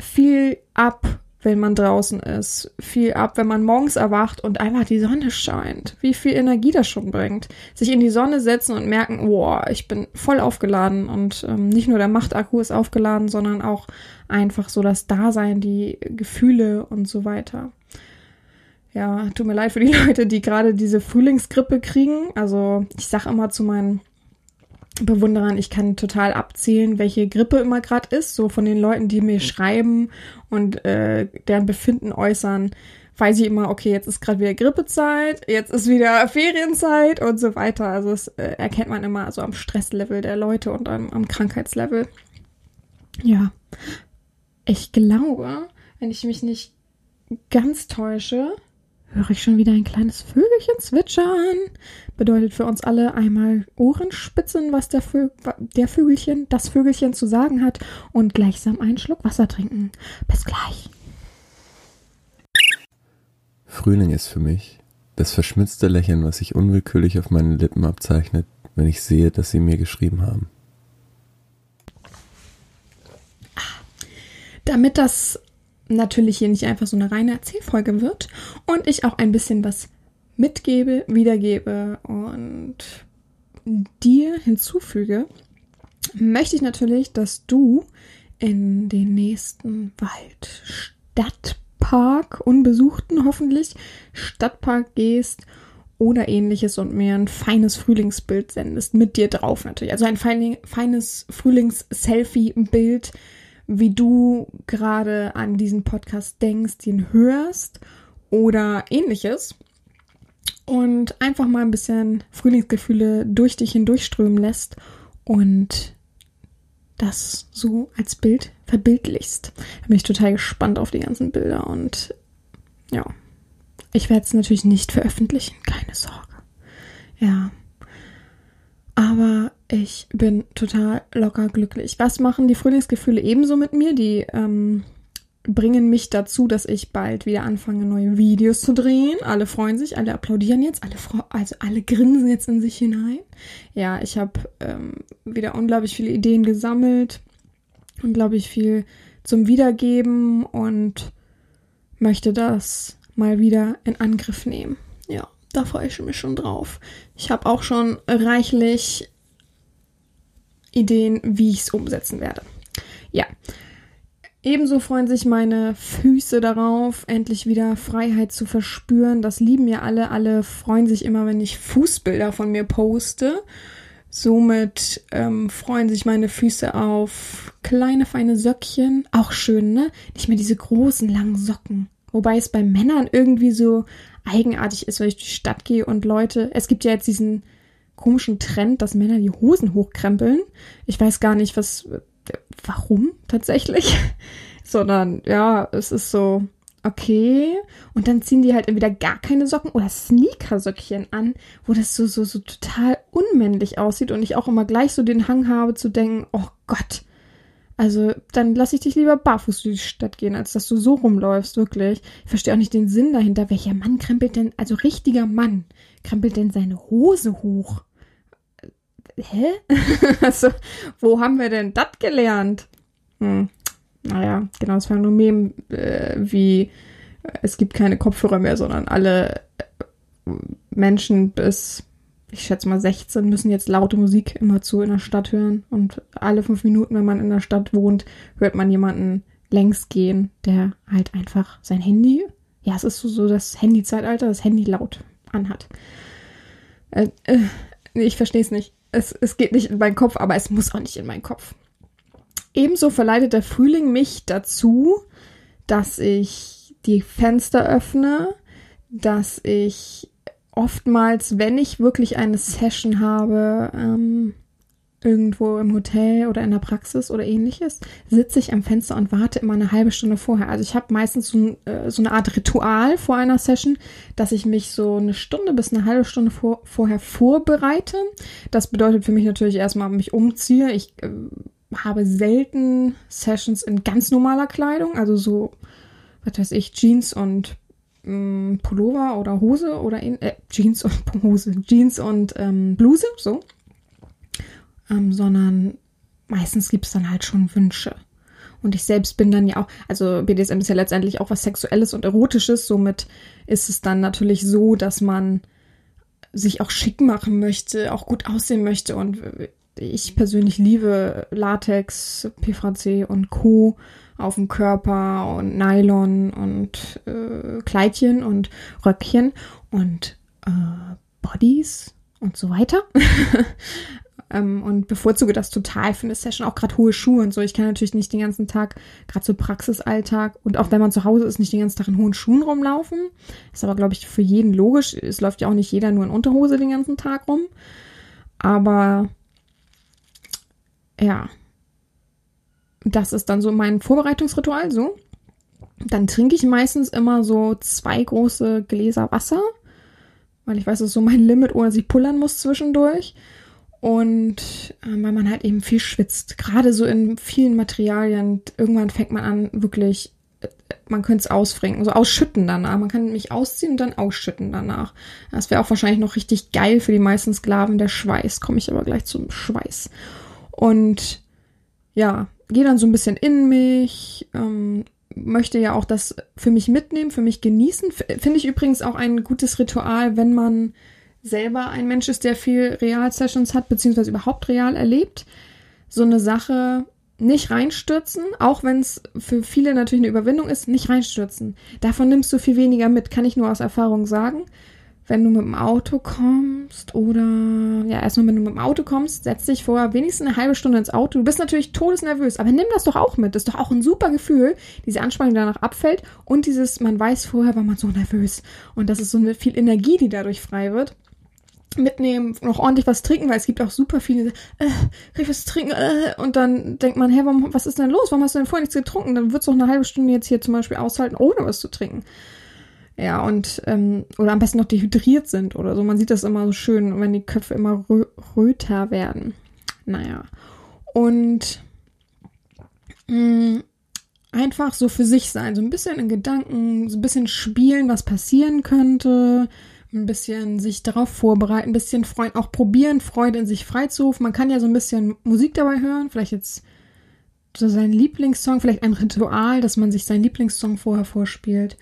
viel ab, wenn man draußen ist, viel ab, wenn man morgens erwacht und einfach die Sonne scheint. Wie viel Energie das schon bringt. Sich in die Sonne setzen und merken, boah, ich bin voll aufgeladen und ähm, nicht nur der Machtakku ist aufgeladen, sondern auch einfach so das Dasein, die Gefühle und so weiter. Ja, tut mir leid für die <laughs> Leute, die gerade diese Frühlingsgrippe kriegen. Also ich sag immer zu meinen Bewunderern, ich kann total abzählen, welche Grippe immer gerade ist. So von den Leuten, die mir schreiben und äh, deren Befinden äußern, weiß ich immer, okay, jetzt ist gerade wieder Grippezeit, jetzt ist wieder Ferienzeit und so weiter. Also das äh, erkennt man immer so am Stresslevel der Leute und am, am Krankheitslevel. Ja, ich glaube, wenn ich mich nicht ganz täusche, höre ich schon wieder ein kleines Vögelchen zwitschern. Bedeutet für uns alle einmal Ohrenspitzen, was der, Vö der Vögelchen, das Vögelchen zu sagen hat und gleichsam einen Schluck Wasser trinken. Bis gleich. Frühling ist für mich das verschmitzte Lächeln, was sich unwillkürlich auf meinen Lippen abzeichnet, wenn ich sehe, dass sie mir geschrieben haben. Damit das natürlich hier nicht einfach so eine reine Erzählfolge wird und ich auch ein bisschen was mitgebe, wiedergebe und dir hinzufüge, möchte ich natürlich, dass du in den nächsten Wald, Stadtpark, unbesuchten hoffentlich, Stadtpark gehst oder ähnliches und mir ein feines Frühlingsbild sendest, mit dir drauf natürlich. Also ein fein, feines Frühlings-Selfie-Bild, wie du gerade an diesen Podcast denkst, ihn hörst oder ähnliches. Und einfach mal ein bisschen Frühlingsgefühle durch dich hindurchströmen lässt und das so als Bild verbildlichst. Da bin ich total gespannt auf die ganzen Bilder und ja, ich werde es natürlich nicht veröffentlichen, keine Sorge. Ja. Aber ich bin total locker glücklich. Was machen die Frühlingsgefühle ebenso mit mir? Die ähm, bringen mich dazu, dass ich bald wieder anfange, neue Videos zu drehen. Alle freuen sich, alle applaudieren jetzt, alle also alle grinsen jetzt in sich hinein. Ja, ich habe ähm, wieder unglaublich viele Ideen gesammelt, unglaublich viel zum Wiedergeben und möchte das mal wieder in Angriff nehmen. Da freue ich mich schon drauf. Ich habe auch schon reichlich Ideen, wie ich es umsetzen werde. Ja. Ebenso freuen sich meine Füße darauf, endlich wieder Freiheit zu verspüren. Das lieben ja alle. Alle freuen sich immer, wenn ich Fußbilder von mir poste. Somit ähm, freuen sich meine Füße auf kleine, feine Söckchen. Auch schön, ne? Nicht mehr diese großen, langen Socken. Wobei es bei Männern irgendwie so eigenartig ist, wenn ich durch die Stadt gehe und Leute, es gibt ja jetzt diesen komischen Trend, dass Männer die Hosen hochkrempeln. Ich weiß gar nicht, was, warum tatsächlich, <laughs> sondern ja, es ist so, okay. Und dann ziehen die halt entweder gar keine Socken oder Sneakersöckchen an, wo das so, so, so total unmännlich aussieht und ich auch immer gleich so den Hang habe zu denken, oh Gott, also, dann lass ich dich lieber barfuß durch die Stadt gehen, als dass du so rumläufst, wirklich. Ich verstehe auch nicht den Sinn dahinter. Welcher Mann krempelt denn, also richtiger Mann, krempelt denn seine Hose hoch? Hä? <laughs> also, wo haben wir denn das gelernt? Hm. Naja, genau, das Phänomen äh, wie es gibt keine Kopfhörer mehr, sondern alle äh, Menschen bis ich schätze mal 16, müssen jetzt laute Musik immer zu in der Stadt hören. Und alle fünf Minuten, wenn man in der Stadt wohnt, hört man jemanden längs gehen, der halt einfach sein Handy, ja, es ist so, so das Handy-Zeitalter, das Handy laut anhat. Äh, äh, ich verstehe es nicht. Es, es geht nicht in meinen Kopf, aber es muss auch nicht in meinen Kopf. Ebenso verleitet der Frühling mich dazu, dass ich die Fenster öffne, dass ich oftmals, wenn ich wirklich eine Session habe, ähm, irgendwo im Hotel oder in der Praxis oder ähnliches, sitze ich am Fenster und warte immer eine halbe Stunde vorher. Also ich habe meistens so, äh, so, eine Art Ritual vor einer Session, dass ich mich so eine Stunde bis eine halbe Stunde vor, vorher vorbereite. Das bedeutet für mich natürlich erstmal mich umziehe. Ich äh, habe selten Sessions in ganz normaler Kleidung, also so, was weiß ich, Jeans und ähm, Pullover oder Hose oder in, äh, Jeans und <laughs> Hose, Jeans und ähm, Bluse, so. Ähm, sondern meistens gibt es dann halt schon Wünsche. Und ich selbst bin dann ja auch, also BDSM ist ja letztendlich auch was Sexuelles und Erotisches, somit ist es dann natürlich so, dass man sich auch schick machen möchte, auch gut aussehen möchte. Und ich persönlich liebe Latex, PVC und Co auf dem Körper und Nylon und äh, Kleidchen und Röckchen und äh, Bodies und so weiter. <laughs> ähm, und bevorzuge das total für eine Session, auch gerade hohe Schuhe und so. Ich kann natürlich nicht den ganzen Tag, gerade so Praxisalltag und auch wenn man zu Hause ist, nicht den ganzen Tag in hohen Schuhen rumlaufen. Ist aber, glaube ich, für jeden logisch. Es läuft ja auch nicht jeder nur in Unterhose den ganzen Tag rum. Aber ja, das ist dann so mein Vorbereitungsritual, so. Dann trinke ich meistens immer so zwei große Gläser Wasser, weil ich weiß, das ist so mein <laughs> Limit, ohne dass ich pullern muss zwischendurch. Und äh, weil man halt eben viel schwitzt, gerade so in vielen Materialien. Irgendwann fängt man an, wirklich, äh, man könnte es ausfrinken, so ausschütten danach. Man kann mich ausziehen und dann ausschütten danach. Das wäre auch wahrscheinlich noch richtig geil für die meisten Sklaven, der Schweiß. Komme ich aber gleich zum Schweiß. Und ja, gehe dann so ein bisschen in mich, ähm, möchte ja auch das für mich mitnehmen, für mich genießen. Finde ich übrigens auch ein gutes Ritual, wenn man selber ein Mensch ist, der viel Real-Sessions hat, beziehungsweise überhaupt real erlebt. So eine Sache nicht reinstürzen, auch wenn es für viele natürlich eine Überwindung ist, nicht reinstürzen. Davon nimmst du viel weniger mit, kann ich nur aus Erfahrung sagen. Wenn du mit dem Auto kommst oder ja, erstmal wenn du mit dem Auto kommst, setz dich vorher wenigstens eine halbe Stunde ins Auto. Du bist natürlich todesnervös, aber nimm das doch auch mit. Das ist doch auch ein super Gefühl, diese Anspannung die danach abfällt und dieses, man weiß vorher, war man so nervös. Und das ist so eine viel Energie, die dadurch frei wird mitnehmen, noch ordentlich was trinken, weil es gibt auch super viele, äh, ich was trinken, äh, und dann denkt man, hä, warum, was ist denn los? Warum hast du denn vorher nichts getrunken? Dann wird's doch eine halbe Stunde jetzt hier zum Beispiel aushalten, ohne was zu trinken. Ja, und, ähm, oder am besten noch dehydriert sind oder so. Man sieht das immer so schön, wenn die Köpfe immer rö röter werden. Naja. Und mh, einfach so für sich sein, so ein bisschen in Gedanken, so ein bisschen spielen, was passieren könnte, ein bisschen sich darauf vorbereiten, ein bisschen Freude, auch probieren, Freude in sich freizurufen. Man kann ja so ein bisschen Musik dabei hören, vielleicht jetzt so seinen Lieblingssong, vielleicht ein Ritual, dass man sich seinen Lieblingssong vorher vorspielt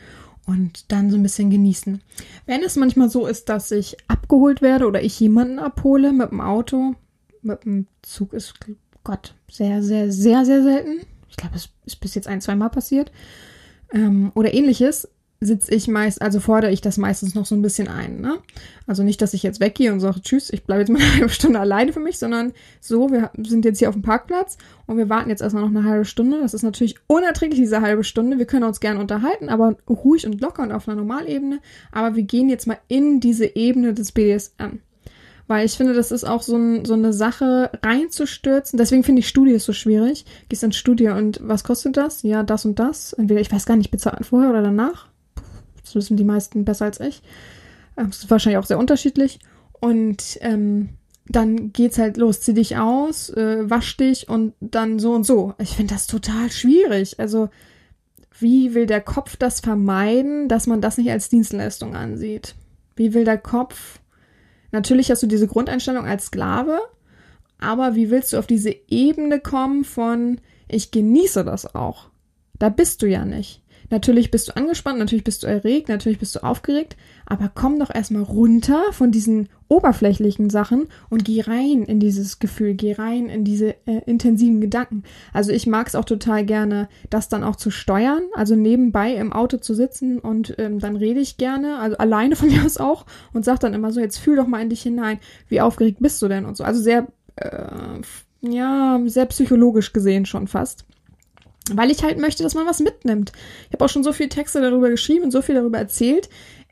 und dann so ein bisschen genießen. Wenn es manchmal so ist, dass ich abgeholt werde oder ich jemanden abhole mit dem Auto, mit dem Zug ist Gott sehr, sehr, sehr, sehr selten. Ich glaube, es ist bis jetzt ein, zwei Mal passiert. Ähm, oder ähnliches, sitze ich meist, also fordere ich das meistens noch so ein bisschen ein. Ne? Also nicht, dass ich jetzt weggehe und sage, tschüss, ich bleibe jetzt mal <laughs> eine halbe Stunde alleine für mich, sondern so, wir sind jetzt hier auf dem Parkplatz und wir warten jetzt erstmal noch eine halbe Stunde. Das ist natürlich unerträglich, diese halbe Stunde. Wir können uns gerne unterhalten, aber ruhig und locker und auf einer Normalebene. Aber wir gehen jetzt mal in diese Ebene des BDSM. Weil ich finde, das ist auch so, ein, so eine Sache reinzustürzen. Deswegen finde ich Studie so schwierig. Gehst ins Studio und was kostet das? Ja, das und das. Entweder, ich weiß gar nicht, bezahlt vorher oder danach. Das wissen die meisten besser als ich. Ähm, Das ist wahrscheinlich auch sehr unterschiedlich. Und ähm, dann geht's halt los, zieh dich aus, äh, wasch dich und dann so und so. Ich finde das total schwierig. Also, wie will der Kopf das vermeiden, dass man das nicht als Dienstleistung ansieht? Wie will der Kopf Natürlich hast du diese Grundeinstellung als Sklave, aber wie willst du auf diese Ebene kommen von, ich genieße das auch? Da bist du ja nicht. Natürlich bist du angespannt, natürlich bist du erregt, natürlich bist du aufgeregt, aber komm doch erstmal runter von diesen oberflächlichen Sachen und geh rein in dieses Gefühl, geh rein in diese äh, intensiven Gedanken. Also ich mag es auch total gerne, das dann auch zu steuern, also nebenbei im Auto zu sitzen und ähm, dann rede ich gerne, also alleine von <laughs> mir aus auch und sag dann immer so, jetzt fühl doch mal in dich hinein, wie aufgeregt bist du denn und so. Also sehr, äh, ja, sehr psychologisch gesehen schon fast weil ich halt möchte, dass man was mitnimmt. Ich habe auch schon so viele Texte darüber geschrieben und so viel darüber erzählt.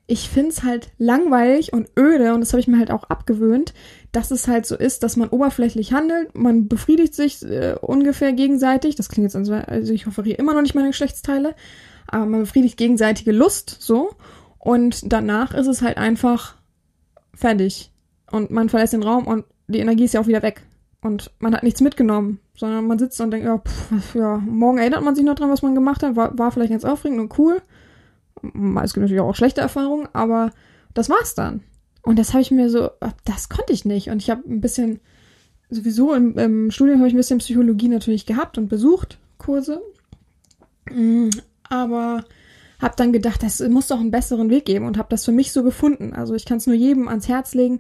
Ich find's halt langweilig und öde und das habe ich mir halt auch abgewöhnt, dass es halt so ist, dass man oberflächlich handelt, man befriedigt sich äh, ungefähr gegenseitig. Das klingt jetzt, also ich offeriere immer noch nicht meine Geschlechtsteile, aber man befriedigt gegenseitige Lust so und danach ist es halt einfach fertig und man verlässt den Raum und die Energie ist ja auch wieder weg und man hat nichts mitgenommen, sondern man sitzt und denkt, ja, pff, ja, morgen erinnert man sich noch dran, was man gemacht hat, war, war vielleicht ganz aufregend und cool. Es gibt natürlich auch schlechte Erfahrungen, aber das war's dann. Und das habe ich mir so, das konnte ich nicht. Und ich habe ein bisschen, sowieso im, im Studium habe ich ein bisschen Psychologie natürlich gehabt und besucht, Kurse. Mm, Aber habe dann gedacht, das muss doch einen besseren Weg geben und habe das für mich so gefunden. Also ich kann es nur jedem ans Herz legen,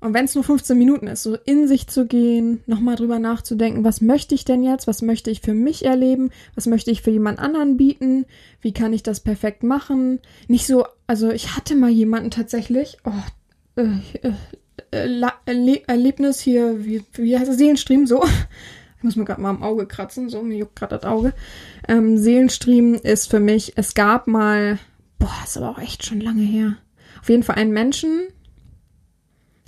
und wenn es nur 15 Minuten ist, so in sich zu gehen, nochmal drüber nachzudenken, was möchte ich denn jetzt? Was möchte ich für mich erleben? Was möchte ich für jemand anderen bieten? Wie kann ich das perfekt machen? Nicht so, also ich hatte mal jemanden tatsächlich, oh, äh, äh, äh, Erle Erlebnis hier, wie, wie heißt das, Seelenstream, so. Ich muss mir gerade mal am Auge kratzen, so, mir juckt gerade das Auge. Ähm, Seelenstream ist für mich, es gab mal, boah, ist aber auch echt schon lange her. Auf jeden Fall einen Menschen,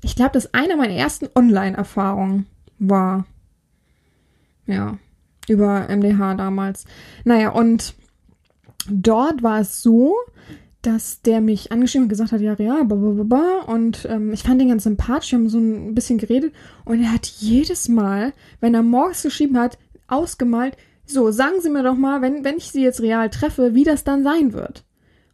ich glaube, das eine meiner ersten Online-Erfahrungen war. Ja, über MDH damals. Naja, und dort war es so, dass der mich angeschrieben und gesagt hat, ja, ja, blablabla. Und ähm, ich fand den ganz sympathisch, wir haben so ein bisschen geredet. Und er hat jedes Mal, wenn er morgens geschrieben hat, ausgemalt, so, sagen Sie mir doch mal, wenn, wenn ich Sie jetzt real treffe, wie das dann sein wird.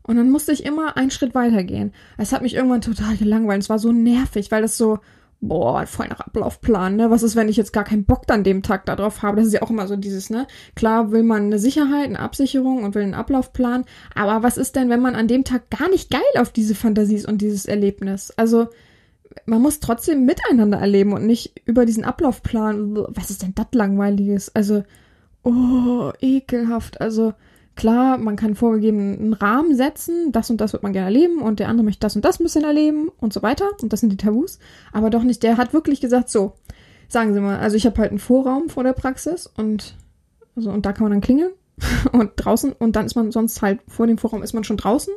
Und dann musste ich immer einen Schritt weitergehen. Es hat mich irgendwann total gelangweilt. Es war so nervig, weil das so, boah, voll nach Ablaufplan, ne? Was ist, wenn ich jetzt gar keinen Bock dann dem Tag darauf habe? Das ist ja auch immer so dieses, ne? Klar will man eine Sicherheit, eine Absicherung und will einen Ablaufplan, aber was ist denn, wenn man an dem Tag gar nicht geil auf diese Fantasie ist und dieses Erlebnis? Also, man muss trotzdem miteinander erleben und nicht über diesen Ablaufplan. Was ist denn das langweiliges? Also, oh, ekelhaft. Also, klar, man kann vorgegeben einen Rahmen setzen, das und das wird man gerne erleben und der andere möchte das und das ein bisschen erleben und so weiter. Und das sind die Tabus. Aber doch nicht, der hat wirklich gesagt, so, sagen Sie mal, also ich habe halt einen Vorraum vor der Praxis und, also, und da kann man dann klingeln <laughs> und draußen und dann ist man sonst halt vor dem Vorraum ist man schon draußen.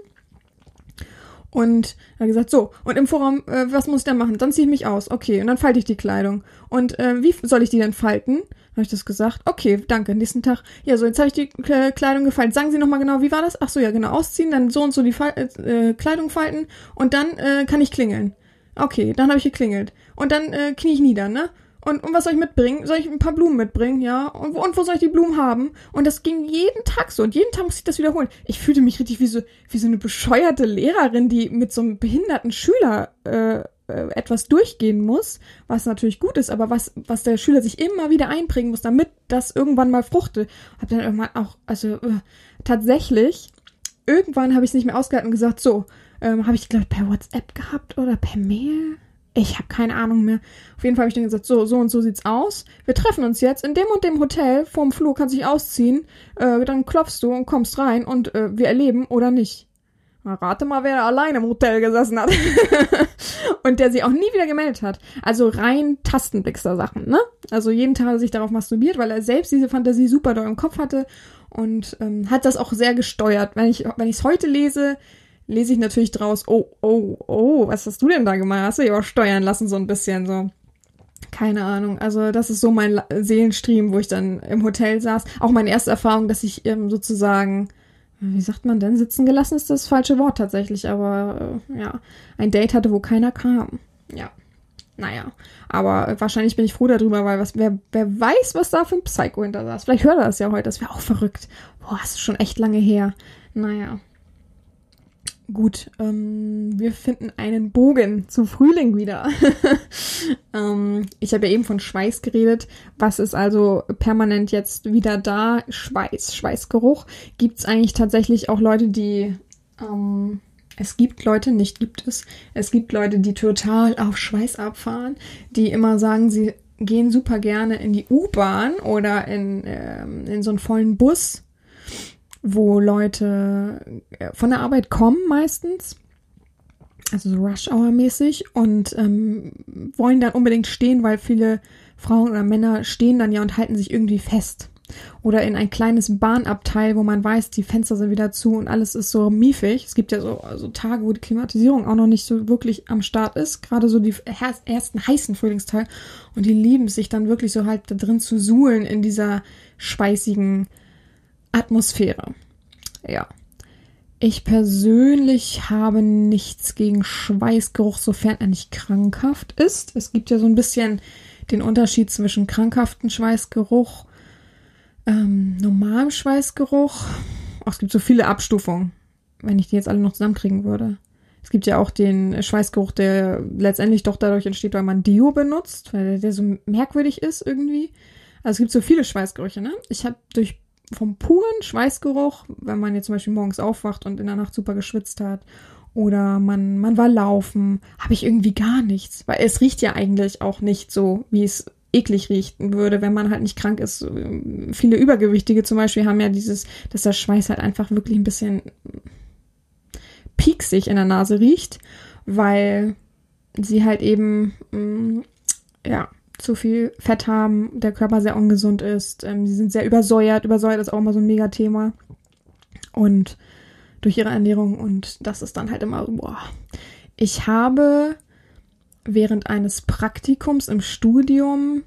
Und er hat gesagt, so, und im Vorraum, äh, was muss ich dann machen? Dann ziehe ich mich aus. Okay, und dann falte ich die Kleidung. Und äh, wie soll ich die denn falten? Habe ich das gesagt? Okay, danke. Nächsten Tag. Ja, so, jetzt habe ich die K Kleidung gefaltet. Sagen Sie nochmal genau, wie war das? Ach so, ja, genau. Ausziehen, dann so und so die Fal äh, Kleidung falten und dann äh, kann ich klingeln. Okay, dann habe ich geklingelt. Und dann äh, knie ich nieder, ne? Und, und was soll ich mitbringen? Soll ich ein paar Blumen mitbringen? Ja. Und, wo- und wo soll ich die Blumen haben? Und das ging jeden Tag so. Und jeden Tag musste ich das wiederholen. Ich fühlte mich richtig wie so, wie so eine bescheuerte Lehrerin, die mit so einem behinderten Schüler äh, äh, etwas durchgehen muss, was natürlich gut ist, aber was, was der Schüler sich immer wieder einbringen muss, damit das irgendwann mal fruchtet. Hab dann irgendwann auch, also äh, tatsächlich, irgendwann habe ich es nicht mehr ausgehalten und gesagt, so, ähm, habe ich, glaube ich, per WhatsApp gehabt oder per Mail? Ich habe keine Ahnung mehr. Auf jeden Fall habe ich dann gesagt, so, so und so sieht's aus. Wir treffen uns jetzt in dem und dem Hotel vorm Flur, kannst dich ausziehen. Äh, dann klopfst du und kommst rein und äh, wir erleben oder nicht. Rate mal, wer allein im Hotel gesessen hat. <laughs> und der sich auch nie wieder gemeldet hat. Also rein Tastenblickster-Sachen, ne? Also jeden Tag sich darauf masturbiert, weil er selbst diese Fantasie super doll im Kopf hatte und ähm, hat das auch sehr gesteuert. Wenn ich wenn es heute lese, lese ich natürlich draus, oh, oh, oh, was hast du denn da gemacht? Hast du dich aber steuern lassen, so ein bisschen so. Keine Ahnung. Also, das ist so mein Seelenstream, wo ich dann im Hotel saß. Auch meine erste Erfahrung, dass ich ähm, sozusagen, wie sagt man denn, sitzen gelassen ist das falsche Wort tatsächlich, aber äh, ja, ein Date hatte, wo keiner kam. Ja. Naja, aber wahrscheinlich bin ich froh darüber, weil was, wer, wer weiß, was da für ein Psycho hinter saß. Vielleicht hört er das ja heute, das wäre auch verrückt. Boah, das ist schon echt lange her. Naja. Gut, ähm, wir finden einen Bogen zu Frühling wieder. <laughs> ähm, ich habe ja eben von Schweiß geredet. Was ist also permanent jetzt wieder da? Schweiß, Schweißgeruch. Gibt es eigentlich tatsächlich auch Leute, die... Ähm, es gibt Leute, nicht gibt es. Es gibt Leute, die total auf Schweiß abfahren, die immer sagen, sie gehen super gerne in die U-Bahn oder in, ähm, in so einen vollen Bus wo Leute äh, von der Arbeit kommen meistens, also so Rush-Hour-mäßig und ähm, wollen dann unbedingt stehen, weil viele Frauen oder Männer stehen dann ja und halten sich irgendwie fest. Oder in ein kleines Bahnabteil, wo man weiß, die Fenster sind wieder zu und alles ist so miefig. Es gibt ja so, so Tage, wo die Klimatisierung auch noch nicht so wirklich am Start ist. Gerade so die ersten heißen Frühlingstage. Und die lieben sich dann wirklich so halt da drin zu suhlen in dieser schweißigen Atmosphäre. Ja. Ich persönlich habe nichts gegen Schweißgeruch, sofern er nicht krankhaft ist. Es gibt ja so ein bisschen den Unterschied zwischen krankhaften Schweißgeruch, ähm, normalem Schweißgeruch. Auch es gibt so viele Abstufungen, wenn ich die jetzt alle noch zusammenkriegen würde. Es gibt ja auch den Schweißgeruch, der letztendlich doch dadurch entsteht, weil man Deo benutzt, weil der so merkwürdig ist irgendwie. Also es gibt so viele Schweißgerüche, ne? Ich habe durch vom puren Schweißgeruch, wenn man jetzt zum Beispiel morgens aufwacht und in der Nacht super geschwitzt hat oder man, man war laufen, habe ich irgendwie gar nichts. Weil es riecht ja eigentlich auch nicht so, wie es eklig riechen würde, wenn man halt nicht krank ist. Viele Übergewichtige zum Beispiel haben ja dieses, dass der Schweiß halt einfach wirklich ein bisschen pieksig in der Nase riecht, weil sie halt eben, mh, ja, zu viel Fett haben, der Körper sehr ungesund ist. Ähm, sie sind sehr übersäuert. Übersäuert ist auch immer so ein Megathema. Und durch ihre Ernährung und das ist dann halt immer, boah. Ich habe während eines Praktikums im Studium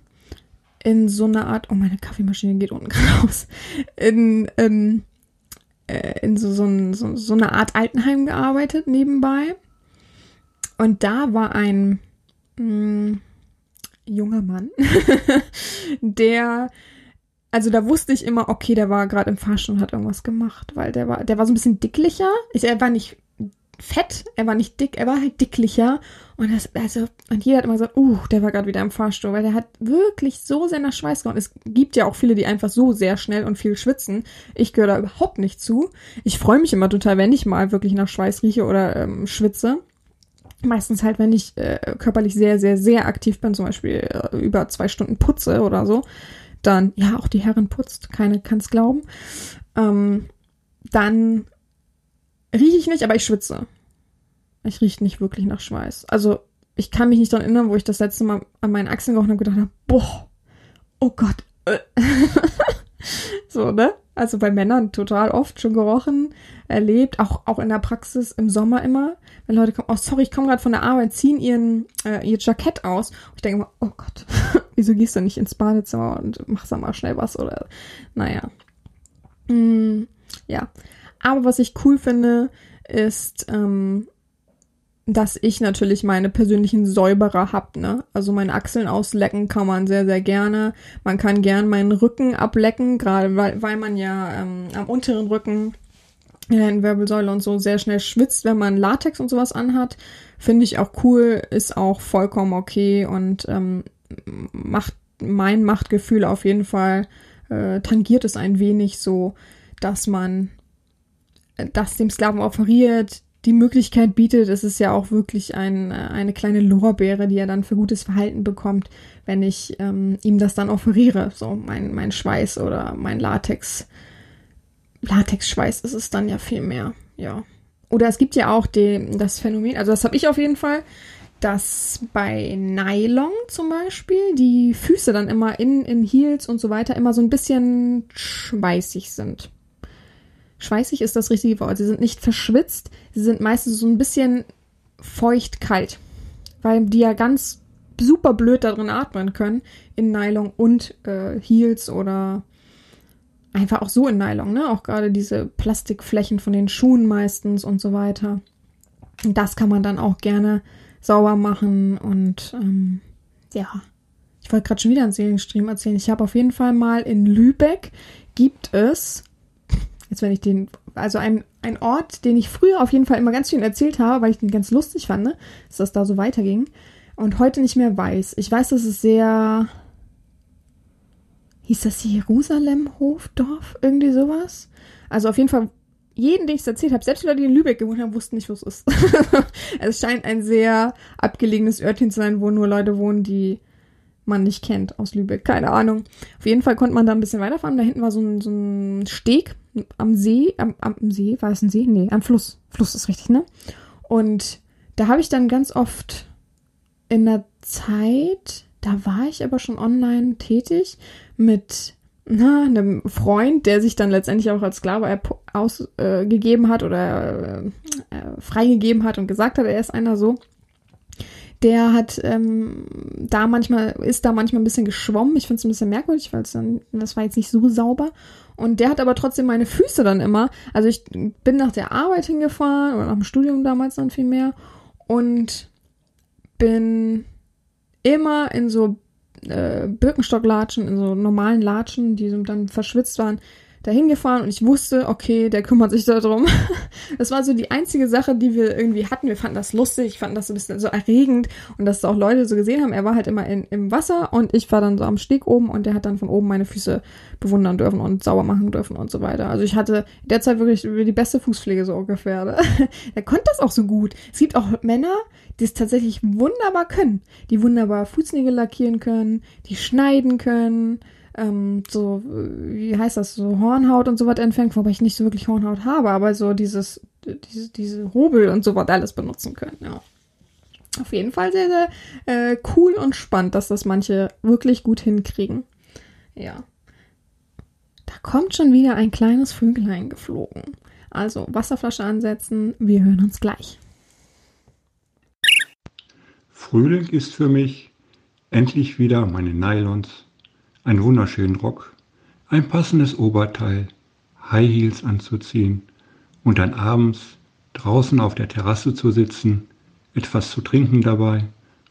in so einer Art, oh meine Kaffeemaschine geht unten <laughs> gerade aus, in, ähm, äh, in so, so, so, so eine Art Altenheim gearbeitet nebenbei. Und da war ein mh, junger Mann, <laughs> der, also da wusste ich immer, okay, der war gerade im Fahrstuhl und hat irgendwas gemacht, weil der war, der war so ein bisschen dicklicher. Ich, er war nicht fett, er war nicht dick, er war halt dicklicher. Und das, also, und jeder hat immer gesagt, uh, der war gerade wieder im Fahrstuhl, weil der hat wirklich so sehr nach Schweiß gehauen. Es gibt ja auch viele, die einfach so sehr schnell und viel schwitzen. Ich gehöre da überhaupt nicht zu. Ich freue mich immer total, wenn ich mal wirklich nach Schweiß rieche oder ähm, schwitze. Meistens halt, wenn ich äh, körperlich sehr, sehr, sehr aktiv bin, zum Beispiel äh, über zwei Stunden putze oder so, dann, ja, auch die Herren putzt, keine kann's glauben, ähm, dann rieche ich nicht, aber ich schwitze. Ich rieche nicht wirklich nach Schweiß. Also, ich kann mich nicht daran erinnern, wo ich das letzte Mal an meinen Achseln gerochen habe und gedacht habe, boah, oh Gott. äh. <laughs> so, ne? Also bei Männern total oft schon gerochen, erlebt, auch, auch in der Praxis im Sommer immer. Wenn Leute kommen, oh sorry, ich komme gerade von der Arbeit, ziehen ihren, äh, ihr Jackett aus. Und ich denke immer, oh Gott, <laughs> wieso gehst du nicht ins Badezimmer und machst da mal schnell was oder, naja. Mm, ja. Aber was ich cool finde, ist, ähm, dass ich natürlich meine persönlichen Säuberer hab, ne? Also meine Achseln auslecken kann man sehr, sehr gerne. Man kann gern meinen Rücken ablecken, gerade weil, weil man ja ähm, am unteren Rücken äh, in Wirbelsäule und so sehr schnell schwitzt, wenn man Latex und sowas anhat. Finde ich auch cool, ist auch vollkommen okay und ähm, macht mein Machtgefühl auf jeden Fall, äh, tangiert es ein wenig so, dass man äh, das dem Sklaven offeriert, die Möglichkeit bietet, es ist ja auch wirklich ein, äh, eine kleine Lorbeere, die er dann für gutes Verhalten bekommt, wenn ich ähm, ihm das dann offeriere. So mein, mein Schweiß oder mein Latex. Latexschweiß ist es dann ja viel mehr, ja. Oder es gibt ja auch die, das Phänomen, also das habe ich auf jeden Fall, dass bei Nylon zum Beispiel die Füße dann immer in, in Heels und so weiter immer so ein bisschen schweißig sind. Schweißig ist das richtige Wort. Sie sind nicht verschwitzt, sie sind meistens so ein bisschen feucht-kalt, weil die ja ganz super blöd darin atmen können in Nylon und äh, Heels oder einfach auch so in Nylon, ne? Auch gerade diese Plastikflächen von den Schuhen meistens und so weiter. Das kann man dann auch gerne sauber machen und ähm, ja. Ich wollte gerade schon wieder einen Seelenstream erzählen. Ich habe auf jeden Fall mal in Lübeck gibt es jetzt wenn ich den, also ein, ein Ort, den ich früher auf jeden Fall immer ganz viel erzählt habe, weil ich den ganz lustig fand, ne, dass das da so weiterging und heute nicht mehr weiß. Ich weiß, dass es sehr, hieß das Jerusalem Hofdorf, irgendwie sowas? Also auf jeden Fall jeden, den ich es erzählt habe, selbst Leute, die in Lübeck gewohnt haben, wussten nicht, wo es ist. <laughs> es scheint ein sehr abgelegenes Örtchen zu sein, wo nur Leute wohnen, die man nicht kennt aus Lübeck. Keine Ahnung. Auf jeden Fall konnte man da ein bisschen weiterfahren. Da hinten war so ein, so ein Steg am See. Am, am See, war es ein See? Nee, am Fluss. Fluss ist richtig, ne? Und da habe ich dann ganz oft in der Zeit, da war ich aber schon online tätig, mit na, einem Freund, der sich dann letztendlich auch als Sklave ausgegeben äh, hat oder äh, äh, freigegeben hat und gesagt hat, er ist einer so der hat ähm, da manchmal, ist da manchmal ein bisschen geschwommen. Ich finde es ein bisschen merkwürdig, weil es dann, das war jetzt nicht so sauber. Und der hat aber trotzdem meine Füße dann immer. Also ich bin nach der Arbeit hingefahren oder nach dem Studium damals dann viel mehr und bin immer in so äh, Birkenstocklatschen, in so normalen Latschen, die dann verschwitzt waren, dahin gefahren und ich wusste, okay, der kümmert sich darum. <laughs> Das war so die einzige Sache, die wir irgendwie hatten. Wir fanden das lustig, ich fand das so ein bisschen so erregend und dass auch Leute so gesehen haben. Er war halt immer in, im Wasser und ich war dann so am Steg oben und der hat dann von oben meine Füße bewundern dürfen und sauber machen dürfen und so weiter. Also ich hatte derzeit wirklich die beste Fußpflege so ungefähr. Ne? <laughs> Er konnte das auch so gut. Es gibt auch Männer, die es tatsächlich wunderbar können. Die wunderbar Fußnägel lackieren können, die schneiden können ähm, so, wie heißt das, so Hornhaut und so was entfernt, wobei ich nicht so wirklich Hornhaut habe, aber so dieses, diese, diese Hobel und so was alles benutzen können, ja. Auf jeden Fall sehr, sehr äh, cool und spannend, dass das manche wirklich gut hinkriegen. Ja. Da kommt schon wieder ein kleines Vögelein geflogen. Also Wasserflasche ansetzen, wir hören uns gleich. Frühling ist für mich endlich wieder meine Nylons einen wunderschönen Rock, ein passendes Oberteil, High Heels anzuziehen und dann abends draußen auf der Terrasse zu sitzen, etwas zu trinken dabei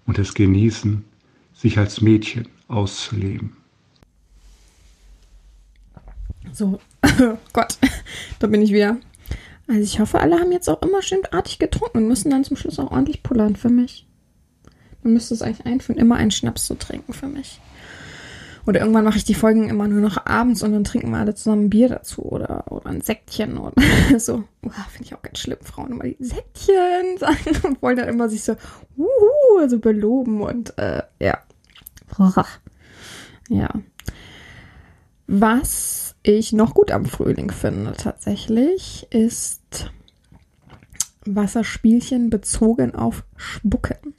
und es genießen, sich als Mädchen auszuleben. So, <coughs> Gott, <laughs> da bin ich wieder. Also ich hoffe, alle haben jetzt auch immer schön artig getrunken und müssen dann zum Schluss auch ordentlich pullern für mich. Man müsste es eigentlich einführen, immer einen Schnaps zu trinken für mich. Oder irgendwann mache ich die Folgen immer nur noch abends und dann trinken wir alle zusammen Bier dazu oder, oder ein Säckchen oder <laughs> so. Finde ich auch ganz schlimm, Frauen immer die Säckchen sagen und wollen dann immer sich so, uhu, also beloben und äh, ja. <laughs> Ja. Was ich noch gut am Frühling finde tatsächlich, ist Wasserspielchen bezogen auf Spucken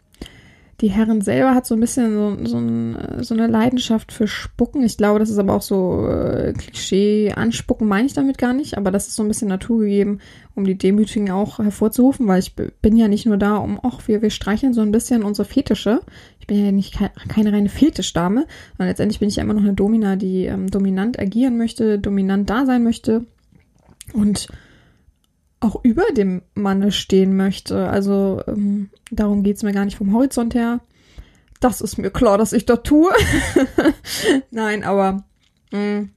die Herren selber hat so ein bisschen so, so, ein, so, eine Leidenschaft für Spucken. Ich glaube, das ist aber auch so äh, Klischee. Anspucken meine ich damit gar nicht, aber das ist so ein bisschen naturgegeben, um die Demütigen auch hervorzurufen, weil ich bin ja nicht nur da, um, ach, wir, wir streicheln so ein bisschen unsere Fetische. Ich bin ja nicht ke keine reine Fetischdame, sondern letztendlich bin ich ja immer noch eine Domina, die ähm, dominant agieren möchte, dominant da sein möchte. Und auch über dem Manne stehen möchte. Also ähm, darum geht's mir gar nicht vom Horizont her. Das ist mir klar, dass ich das tue. <laughs> Nein, aber mh, mm,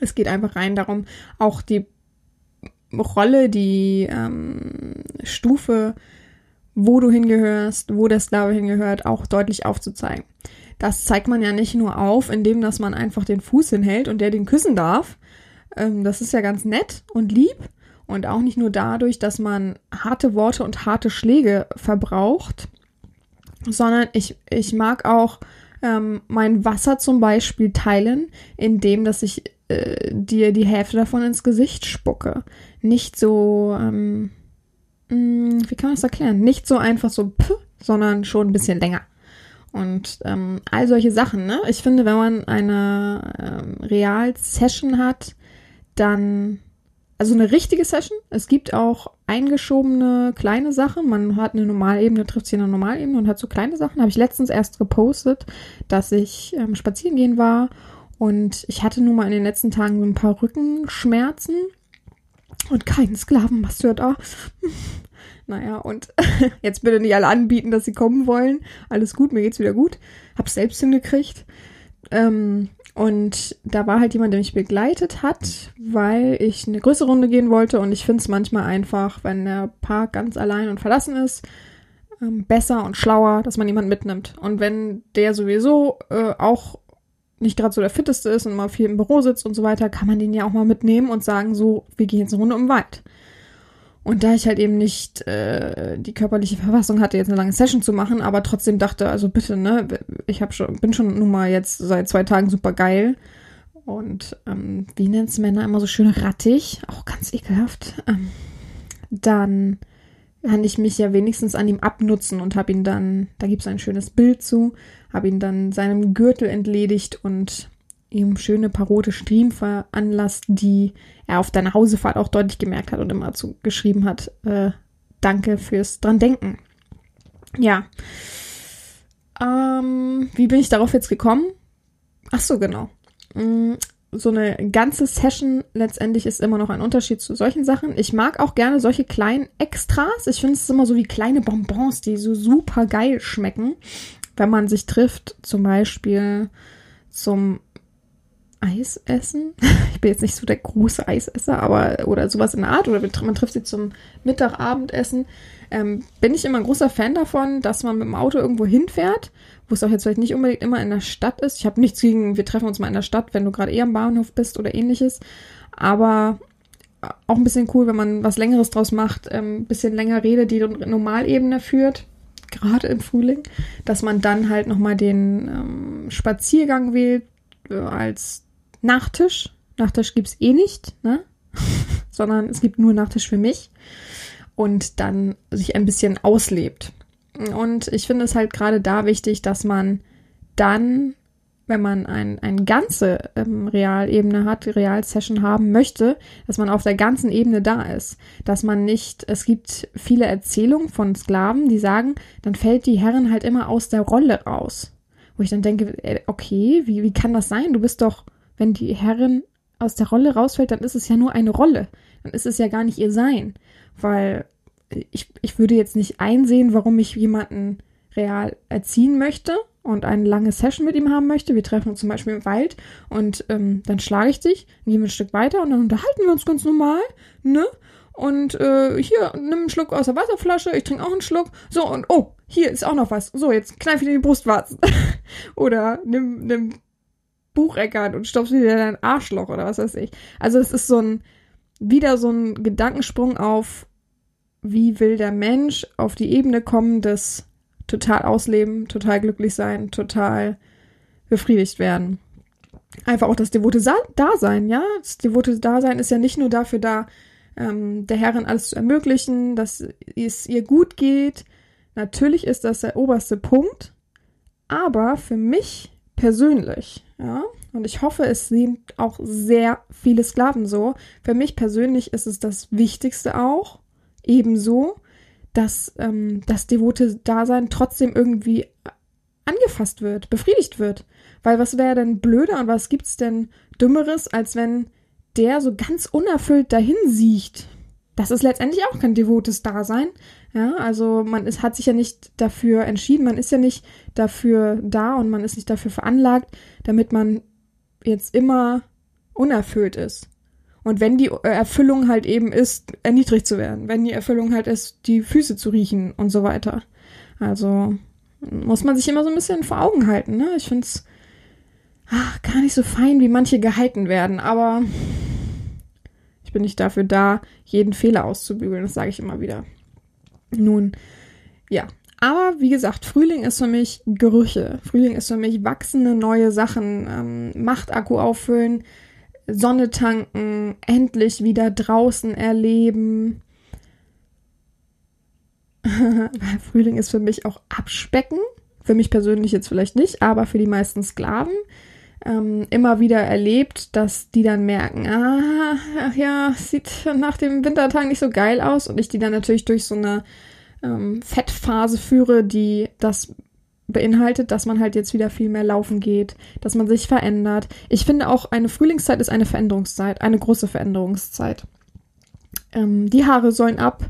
es geht einfach rein darum, auch die Rolle, die ähm, Stufe, wo du hingehörst, wo der Sklave hingehört, auch deutlich aufzuzeigen. Das zeigt man ja nicht nur auf, indem dass man einfach den Fuß hinhält und der den küssen darf. Ähm, das ist ja ganz nett und lieb, und auch nicht nur dadurch, dass man harte Worte und harte Schläge verbraucht, sondern ich, ich mag auch ähm, mein Wasser zum Beispiel teilen, indem dass ich äh, dir die Hälfte davon ins Gesicht spucke. Nicht so, ähm, mh, mm, wie kann man das erklären? Nicht so einfach so, pff, sondern schon ein bisschen länger. Und ähm, all solche Sachen, ne? Ich finde, wenn man eine ähm, Real-Session hat, dann also eine richtige Session. Es gibt auch eingeschobene kleine Sachen. Man hat eine Normalebene, trifft sich in einer Normalebene und hat so kleine Sachen. Habe ich letztens erst gepostet, dass ich ähm, spazieren gehen war und ich hatte nun mal in den letzten Tagen so ein paar Rückenschmerzen und keinen Sklavenmasseur da. <laughs> naja, und <laughs> jetzt bitte nicht alle anbieten, dass sie kommen wollen. Alles gut, mir geht's wieder gut. Hab's selbst hingekriegt. Ähm, und da war halt jemand, der mich begleitet hat, weil ich eine größere Runde gehen wollte. Und ich finde es manchmal einfach, wenn der Park ganz allein und verlassen ist, ähm, besser und schlauer, dass man jemanden mitnimmt. Und wenn der sowieso äh, auch nicht gerade so der fitteste ist und mal viel im Büro sitzt und so weiter, kann man den ja auch mal mitnehmen und sagen, so, wir gehen jetzt eine Runde um den Wald. Und da ich halt eben nicht äh, die körperliche Verfassung hatte, jetzt eine lange Session zu machen, aber trotzdem dachte, also bitte, ne, ich hab schon, bin schon nun mal jetzt seit zwei Tagen super geil. Und ähm, wie nennt's Männer immer so schön rattig, auch ganz ekelhaft. Ähm, dann kann ich mich ja wenigstens an ihm abnutzen und habe ihn dann, da gibt's ein schönes Bild zu, habe ihn dann seinem Gürtel entledigt und ihm schöne parote Striemen veranlasst, die er auf der Nachhausefahrt auch deutlich gemerkt hat und immer zu geschrieben hat, äh, danke fürs dran denken. Ja. Ähm, wie bin ich darauf jetzt gekommen? Ach so, genau. Mm, so eine ganze Session letztendlich ist immer noch ein Unterschied zu solchen Sachen. Ich mag auch gerne solche kleinen Extras. Ich finde es immer so wie kleine Bonbons, die so super geil schmecken, wenn man sich trifft, zum Beispiel zum Eis essen. <laughs> Ich bin jetzt nicht so der große Eisesser, aber oder sowas in der Art. Oder man trifft sie zum Mittagabendessen. Ähm, bin ich immer ein großer Fan davon, dass man mit dem Auto irgendwo hinfährt, wo es auch jetzt vielleicht nicht unbedingt immer in der Stadt ist. Ich habe nichts gegen, wir treffen uns mal in der Stadt, wenn du gerade eher am Bahnhof bist oder ähnliches. Aber auch ein bisschen cool, wenn man was Längeres draus macht, ein ähm, bisschen länger redet, die Normalebene führt, gerade im Frühling, dass man dann halt nochmal den ähm, Spaziergang wählt äh, als Nachtisch. Nachtisch gibt's eh nicht, ne? <laughs> sondern es gibt nur Nachtisch für mich und dann sich ein bisschen auslebt. Und ich finde es halt gerade da wichtig, dass man dann, wenn man ein, eine ganze ähm, Realebene hat, Realsession haben möchte, dass man auf der ganzen Ebene da ist. Dass man nicht, es gibt viele Erzählungen von Sklaven, die sagen, dann fällt die Herren halt immer aus der Rolle raus. Wo ich dann denke, äh, okay, wie, wie kann das sein? Du bist doch wenn die Herrin aus der Rolle rausfällt, dann ist es ja nur eine Rolle. Dann ist es ja gar nicht ihr Sein. Weil ich, ich würde jetzt nicht einsehen, warum ich jemanden real erziehen möchte und eine lange Session mit ihm haben möchte. Wir treffen uns zum Beispiel im Wald und ähm, dann schlage ich dich, wir ein Stück weiter und dann unterhalten wir uns ganz normal, ne? und äh, hier, nimm einen Schluck aus der Wasserflasche, ich trinke auch einen Schluck. So, und oh, hier ist auch noch was. So, jetzt kneif dir die Brustwarzen. <laughs> oder nimm, nimm Bucheckern und stopfst wieder dein Arschloch oder was weiß ich. Also es ist so ein, wieder so ein Gedankensprung auf, wie will der Mensch auf die Ebene kommen des total ausleben, total glücklich sein, total befriedigt werden. Einfach auch das devote Sa Dasein, ja. Das devote Dasein ist ja nicht nur dafür da, ähm, der Herrin alles zu ermöglichen, dass es ihr gut geht. Natürlich ist das der oberste Punkt, aber für mich persönlich, ja, und ich hoffe, es sehen auch sehr viele Sklaven so. Für mich persönlich ist es das Wichtigste auch, ebenso, dass ähm, das devote Dasein trotzdem irgendwie angefasst wird, befriedigt wird. Weil was wäre denn blöder und was gibt's denn Dümmeres, als wenn der so ganz unerfüllt dahin sieht? Das ist letztendlich auch kein devotes Dasein. Ja, also man ist, hat sich ja nicht dafür entschieden, man ist ja nicht dafür da und man ist nicht dafür veranlagt, damit man jetzt immer unerfüllt ist. Und wenn die Erfüllung halt eben ist, erniedrigt zu werden, wenn die Erfüllung halt ist, die Füße zu riechen und so weiter. Also muss man sich immer so ein bisschen vor Augen halten. Ne? Ich finde es gar nicht so fein, wie manche gehalten werden, aber ich bin nicht dafür da, jeden Fehler auszubügeln, das sage ich immer wieder. Nun, ja. Aber wie gesagt, Frühling ist für mich Gerüche. Frühling ist für mich wachsende neue Sachen, ähm, Machtakku auffüllen, Sonne tanken, endlich wieder draußen erleben. <laughs> Frühling ist für mich auch Abspecken. Für mich persönlich jetzt vielleicht nicht, aber für die meisten Sklaven ähm, immer wieder erlebt, dass die dann merken, ah, ja, sieht nach dem Wintertag nicht so geil aus und ich die dann natürlich durch so eine ähm, Fettphase führe, die das beinhaltet, dass man halt jetzt wieder viel mehr laufen geht, dass man sich verändert. Ich finde auch, eine Frühlingszeit ist eine Veränderungszeit, eine große Veränderungszeit. Ähm, die Haare sollen ab.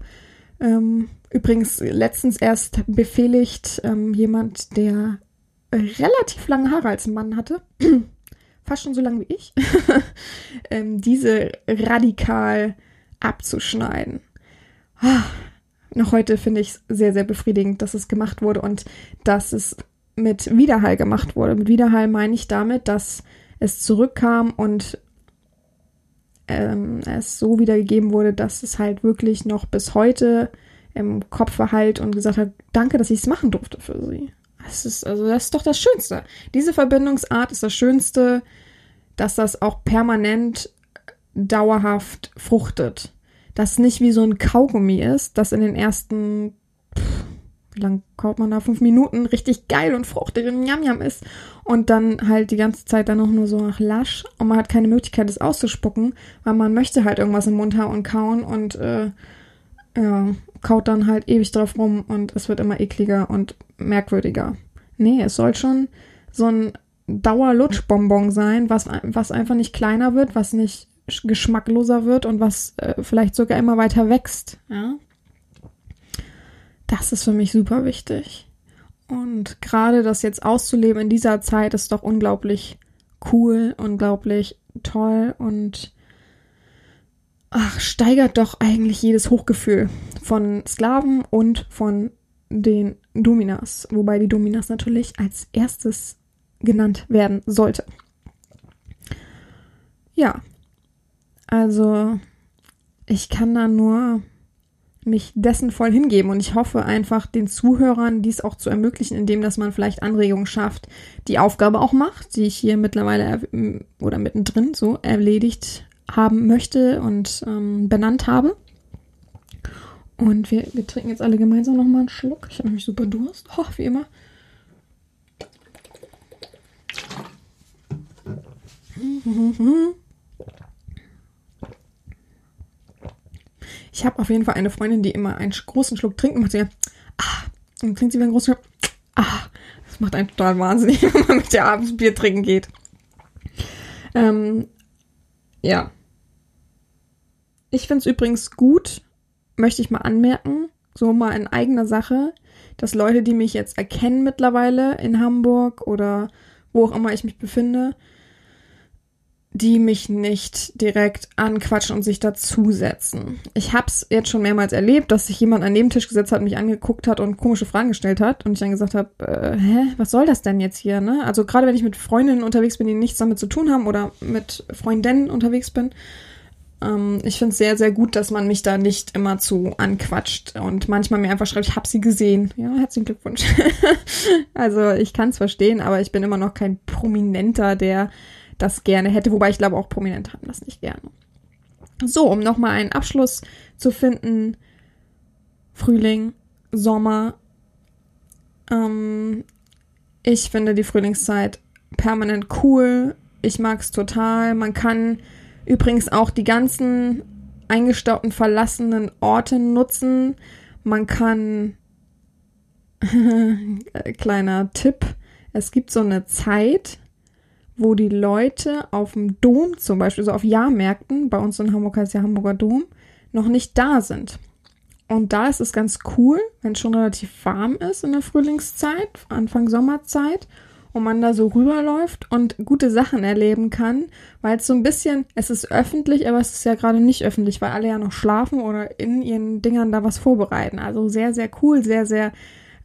Ähm, übrigens letztens erst befehligt ähm, jemand, der relativ lange Haare als Mann hatte, <clears throat> fast schon so lang wie ich, <laughs> ähm, diese radikal abzuschneiden. Ah, noch heute finde ich es sehr, sehr befriedigend, dass es gemacht wurde und dass es mit Widerhall gemacht wurde. Mit Widerhall meine ich damit, dass es zurückkam und ähm, es so wiedergegeben wurde, dass es halt wirklich noch bis heute im Kopf verheilt und gesagt hat, danke, dass ich es machen durfte für sie. Das ist, also das ist doch das Schönste. Diese Verbindungsart ist das Schönste, dass das auch permanent dauerhaft fruchtet. Das nicht wie so ein Kaugummi ist, das in den ersten, wie lang kaut man da? Fünf Minuten richtig geil und fruchtig und Yam ist. Und dann halt die ganze Zeit dann auch nur so nach lasch und man hat keine Möglichkeit, es auszuspucken, weil man möchte halt irgendwas im Mund haben und kauen und äh, ja, kaut dann halt ewig drauf rum und es wird immer ekliger und merkwürdiger. Nee, es soll schon so ein Dauerlutschbonbon sein, was, was einfach nicht kleiner wird, was nicht geschmackloser wird und was äh, vielleicht sogar immer weiter wächst. Ja? Das ist für mich super wichtig. Und gerade das jetzt auszuleben in dieser Zeit ist doch unglaublich cool, unglaublich toll und ach, steigert doch eigentlich jedes Hochgefühl von Sklaven und von den Dominas, wobei die Dominas natürlich als erstes genannt werden sollte. Ja, also ich kann da nur mich dessen voll hingeben und ich hoffe einfach den Zuhörern dies auch zu ermöglichen, indem dass man vielleicht Anregungen schafft, die Aufgabe auch macht, die ich hier mittlerweile oder mittendrin so erledigt haben möchte und ähm, benannt habe. Und wir, wir trinken jetzt alle gemeinsam nochmal einen Schluck. Ich habe nämlich super Durst. Oh, wie immer. Ich habe auf jeden Fall eine Freundin, die immer einen großen Schluck trinkt und macht sie, ah, und trinkt sie wieder einen großen Schluck, ah, das macht einen total wahnsinnig, <laughs> wenn man mit der abends Bier trinken geht. Ähm, ja. Ich finde es übrigens gut, möchte ich mal anmerken, so mal in eigener Sache, dass Leute, die mich jetzt erkennen mittlerweile in Hamburg oder wo auch immer ich mich befinde, die mich nicht direkt anquatschen und sich dazusetzen. Ich hab's jetzt schon mehrmals erlebt, dass sich jemand an dem Tisch gesetzt hat, mich angeguckt hat und komische Fragen gestellt hat und ich dann gesagt habe, äh, hä, was soll das denn jetzt hier, ne? Also gerade wenn ich mit Freundinnen unterwegs bin, die nichts damit zu tun haben oder mit Freundinnen unterwegs bin, ähm, ich finde es sehr, sehr gut, dass man mich da nicht immer zu anquatscht und manchmal mir einfach schreibt, ich habe sie gesehen. Ja, herzlichen Glückwunsch. <laughs> also ich kann es verstehen, aber ich bin immer noch kein Prominenter, der das gerne hätte, wobei ich glaube auch Prominente haben das nicht gerne. So, um nochmal einen Abschluss zu finden. Frühling, Sommer. Ähm, ich finde die Frühlingszeit permanent cool. Ich mag es total. Man kann übrigens auch die ganzen eingestaubten, verlassenen Orte nutzen. Man kann, <laughs> kleiner Tipp, es gibt so eine Zeit, wo die Leute auf dem Dom zum Beispiel, so auf Jahrmärkten, bei uns in Hamburg heißt ja Hamburger Dom, noch nicht da sind. Und da ist es ganz cool, wenn es schon relativ warm ist in der Frühlingszeit, Anfang Sommerzeit, man da so rüberläuft und gute Sachen erleben kann, weil es so ein bisschen, es ist öffentlich, aber es ist ja gerade nicht öffentlich, weil alle ja noch schlafen oder in ihren Dingern da was vorbereiten. Also sehr, sehr cool, sehr, sehr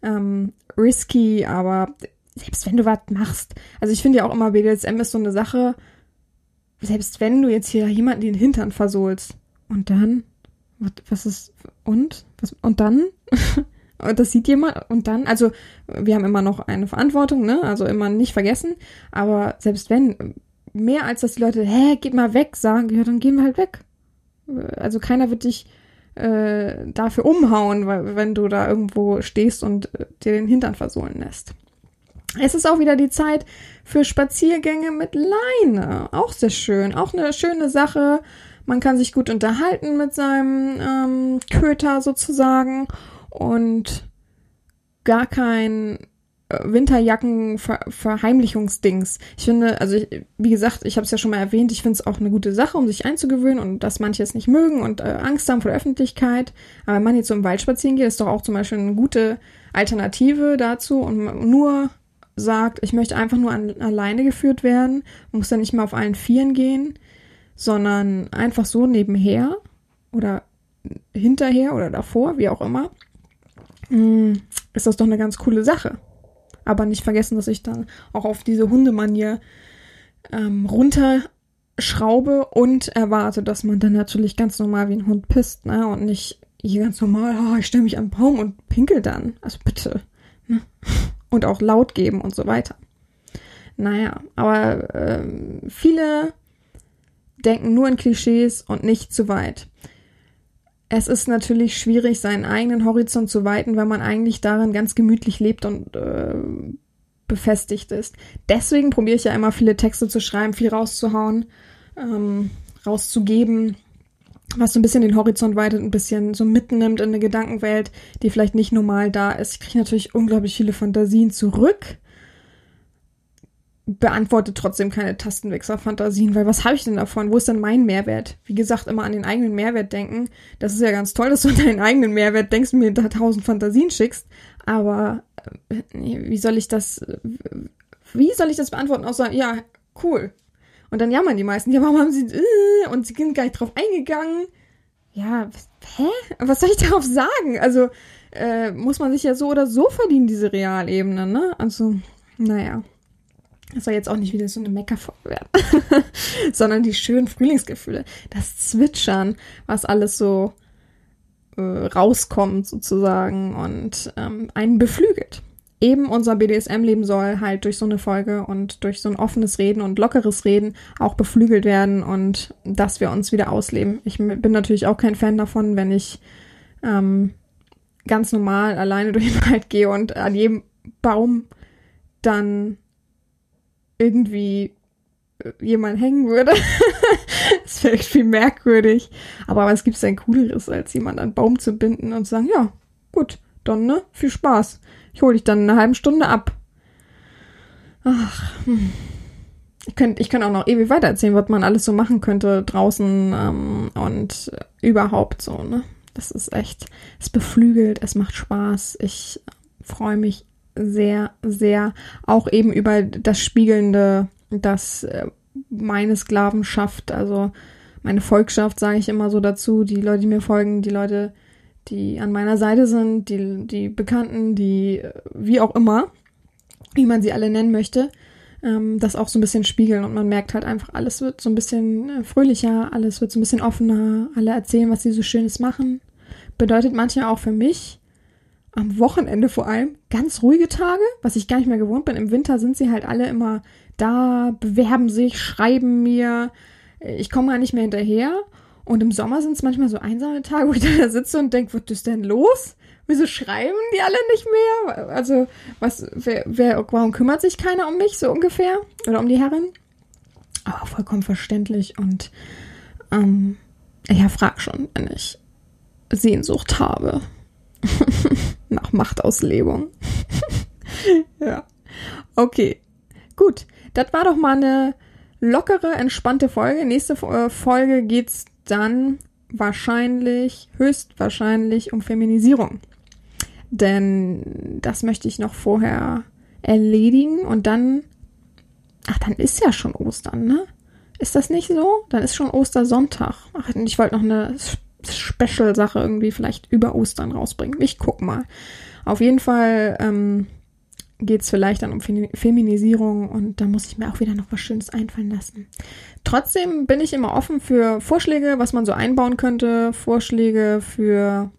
ähm, risky, aber selbst wenn du was machst, also ich finde ja auch immer, BDSM ist so eine Sache, selbst wenn du jetzt hier jemanden den Hintern versohlst und dann, was, was ist, und? Was, und dann? <laughs> und das sieht jemand und dann, also wir haben immer noch eine Verantwortung, ne, also immer nicht vergessen, aber selbst wenn, mehr als dass die Leute, hä, geht mal weg, sagen, ja, dann gehen wir halt weg. Also keiner wird dich äh, dafür umhauen, weil, wenn du da irgendwo stehst und äh, dir den Hintern versohlen lässt. Es ist auch wieder die Zeit für Spaziergänge mit Leine. Auch sehr schön. Auch eine schöne Sache. Man kann sich gut unterhalten mit seinem ähm, Köter sozusagen und gar kein äh, Winterjacken-Verheimlichungsdings. Ich finde, also ich, wie gesagt, ich habe es ja schon mal erwähnt, ich finde es auch eine gute Sache, um sich einzugewöhnen und dass manche es nicht mögen und äh, Angst haben vor der Öffentlichkeit. Aber wenn man jetzt so im Wald spazieren geht, ist doch auch zum Beispiel eine gute Alternative dazu und nur sagt, ich möchte einfach nur an, alleine geführt werden, muss dann nicht mehr auf allen Vieren gehen, sondern einfach so nebenher oder hinterher oder davor, wie auch immer, mm, ist das doch eine ganz coole Sache. Aber nicht vergessen, dass ich dann auch auf diese Hundemanier ähm, runterschraube und erwarte, dass man dann natürlich ganz normal wie ein Hund pisst, ne? Und nicht hier ganz normal, oh, ich stelle mich an den Baum und pinkel dann. Also bitte. Ne? <laughs> und auch laut geben und so weiter. Naja, aber äh, viele denken nur in Klischees und nicht zu weit. Es ist natürlich schwierig, seinen eigenen Horizont zu weiten, wenn man eigentlich darin ganz gemütlich lebt und äh, befestigt ist. Deswegen probiere ich ja immer viele Texte zu schreiben, viel rauszuhauen, ähm, rauszugeben, was so ein bisschen den Horizont weitet, ein bisschen so mitnimmt in eine Gedankenwelt, die vielleicht nicht normal da ist. Ich kriege natürlich unglaublich viele Fantasien zurück. Beantworte trotzdem keine Tastenwechsler-Fantasien, weil was habe ich denn davon? Wo ist denn mein Mehrwert? Wie gesagt, immer an den eigenen Mehrwert denken. Das ist ja ganz toll, dass du an deinen eigenen Mehrwert denkst und mir da tausend Fantasien schickst. Aber äh, wie soll ich das, wie soll ich das beantworten? Außer, ja, cool, und dann jammern die meisten, ja, warum haben sie, äh, und sie sind gar nicht drauf eingegangen. Ja, hä? Was soll ich darauf sagen? Also, äh, muss man sich ja so oder so verdienen, diese Realebene, ne? Also, naja. Das soll jetzt auch nicht wieder so eine Meckerfolge werden, <laughs> sondern die schönen Frühlingsgefühle, das Zwitschern, was alles so äh, rauskommt sozusagen und ähm, einen beflügelt eben unser BDSM-Leben soll halt durch so eine Folge und durch so ein offenes Reden und lockeres Reden auch beflügelt werden und dass wir uns wieder ausleben. Ich bin natürlich auch kein Fan davon, wenn ich ähm, ganz normal alleine <laughs> durch den Wald gehe und an jedem Baum dann irgendwie äh, jemand hängen würde. <laughs> das wäre irgendwie merkwürdig. Aber was gibt's denn Cooleres, als jemand an einen Baum zu binden und zu sagen, ja, gut, dann, ne, viel Spaß. Ich hole dich dann in einer halben Stunde ab. Ach, hm. Ich könnte ich könnt auch noch ewig weiter erzählen, was man alles so machen könnte draußen ähm, und überhaupt so, ne? Das ist echt, es beflügelt, es macht Spaß. Ich freue mich sehr, sehr auch eben über das Spiegelnde, das äh, meine Sklavenschaft, also meine Volkschaft, sage ich immer so dazu, die Leute, die mir folgen, die Leute, die an meiner Seite sind, die, die Bekannten, die äh, wie auch immer, wie man sie alle nennen möchte, ähm, das auch so ein bisschen spiegeln. Und man merkt halt einfach, alles wird so ein bisschen äh, fröhlicher, alles wird so ein bisschen offener, alle erzählen, was sie so Schönes machen. Bedeutet manchmal auch für mich, am Wochenende vor allem, ganz ruhige Tage, was ich gar nicht mehr gewohnt bin. Im Winter sind sie halt alle immer da, bewerben sich, schreiben mir. Ich komme gar nicht mehr hinterher. Und im Sommer sind es manchmal so einsame Tage, wo ich <laughs> da sitze und denke, was ist denn los? Wieso schreiben die alle nicht mehr? Also, was, wer, wer, warum kümmert sich keiner um mich, so ungefähr? Oder um die Herren? Aber vollkommen verständlich und, ähm, ja, frag schon, wenn ich Sehnsucht habe. <laughs> Nach Machtauslebung. <laughs> ja. Okay. Gut. Das war doch mal eine lockere, entspannte Folge. Nächste äh, Folge geht's dann wahrscheinlich, höchstwahrscheinlich um Feminisierung. Denn das möchte ich noch vorher erledigen und dann, ach, dann ist ja schon Ostern, ne? Ist das nicht so? Dann ist schon Ostersonntag. Ach, ich wollte noch eine Special-Sache irgendwie vielleicht über Ostern rausbringen. Ich guck mal. Auf jeden Fall ähm, geht es vielleicht dann um Feminisierung und da muss ich mir auch wieder noch was Schönes einfallen lassen. Trotzdem bin ich immer offen für Vorschläge, was man so einbauen könnte, Vorschläge für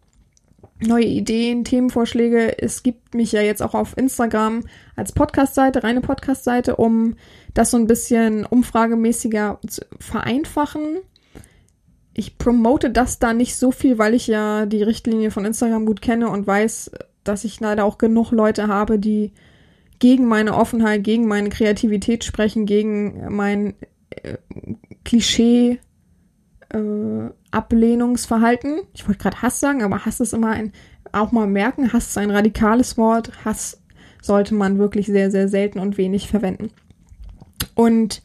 neue Ideen, Themenvorschläge. Es gibt mich ja jetzt auch auf Instagram als Podcast-Seite, reine Podcast-Seite, um das so ein bisschen umfragemäßiger zu vereinfachen. Ich promote das da nicht so viel, weil ich ja die Richtlinie von Instagram gut kenne und weiß, dass ich leider auch genug Leute habe, die gegen meine Offenheit, gegen meine Kreativität sprechen, gegen mein äh, Klischee äh, Ablehnungsverhalten. Ich wollte gerade Hass sagen, aber Hass ist immer ein, auch mal merken, Hass ist ein radikales Wort. Hass sollte man wirklich sehr, sehr selten und wenig verwenden. Und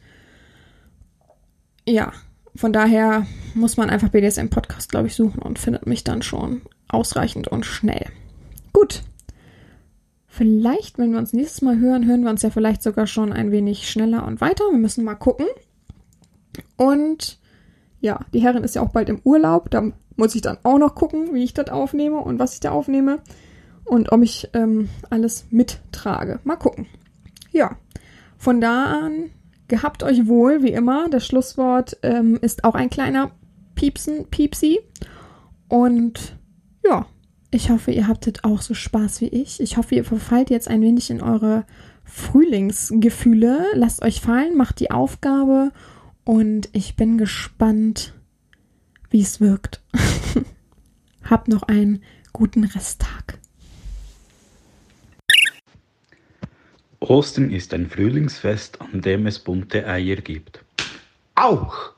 ja, von daher muss man einfach BDSM-Podcast, glaube ich, suchen und findet mich dann schon ausreichend und schnell. Gut. Vielleicht, wenn wir uns nächstes Mal hören, hören wir uns ja vielleicht sogar schon ein wenig schneller und weiter. Wir müssen mal gucken. Und ja, die Herrin ist ja auch bald im Urlaub. Da muss ich dann auch noch gucken, wie ich das aufnehme und was ich da aufnehme. Und ob ich ähm, alles mittrage. Mal gucken. Ja, von da an gehabt euch wohl, wie immer. Das Schlusswort ähm, ist auch ein kleiner Piepsen, Piepsi. Und ja, ich hoffe, ihr habtet auch so Spaß wie ich. Ich hoffe, ihr verfallt jetzt ein wenig in eure Frühlingsgefühle. Lasst euch fallen, macht die Aufgabe und ich bin gespannt, wie es wirkt. <laughs> Habt noch einen guten Resttag. Ostern ist ein Frühlingsfest, an dem es bunte Eier gibt. Auch!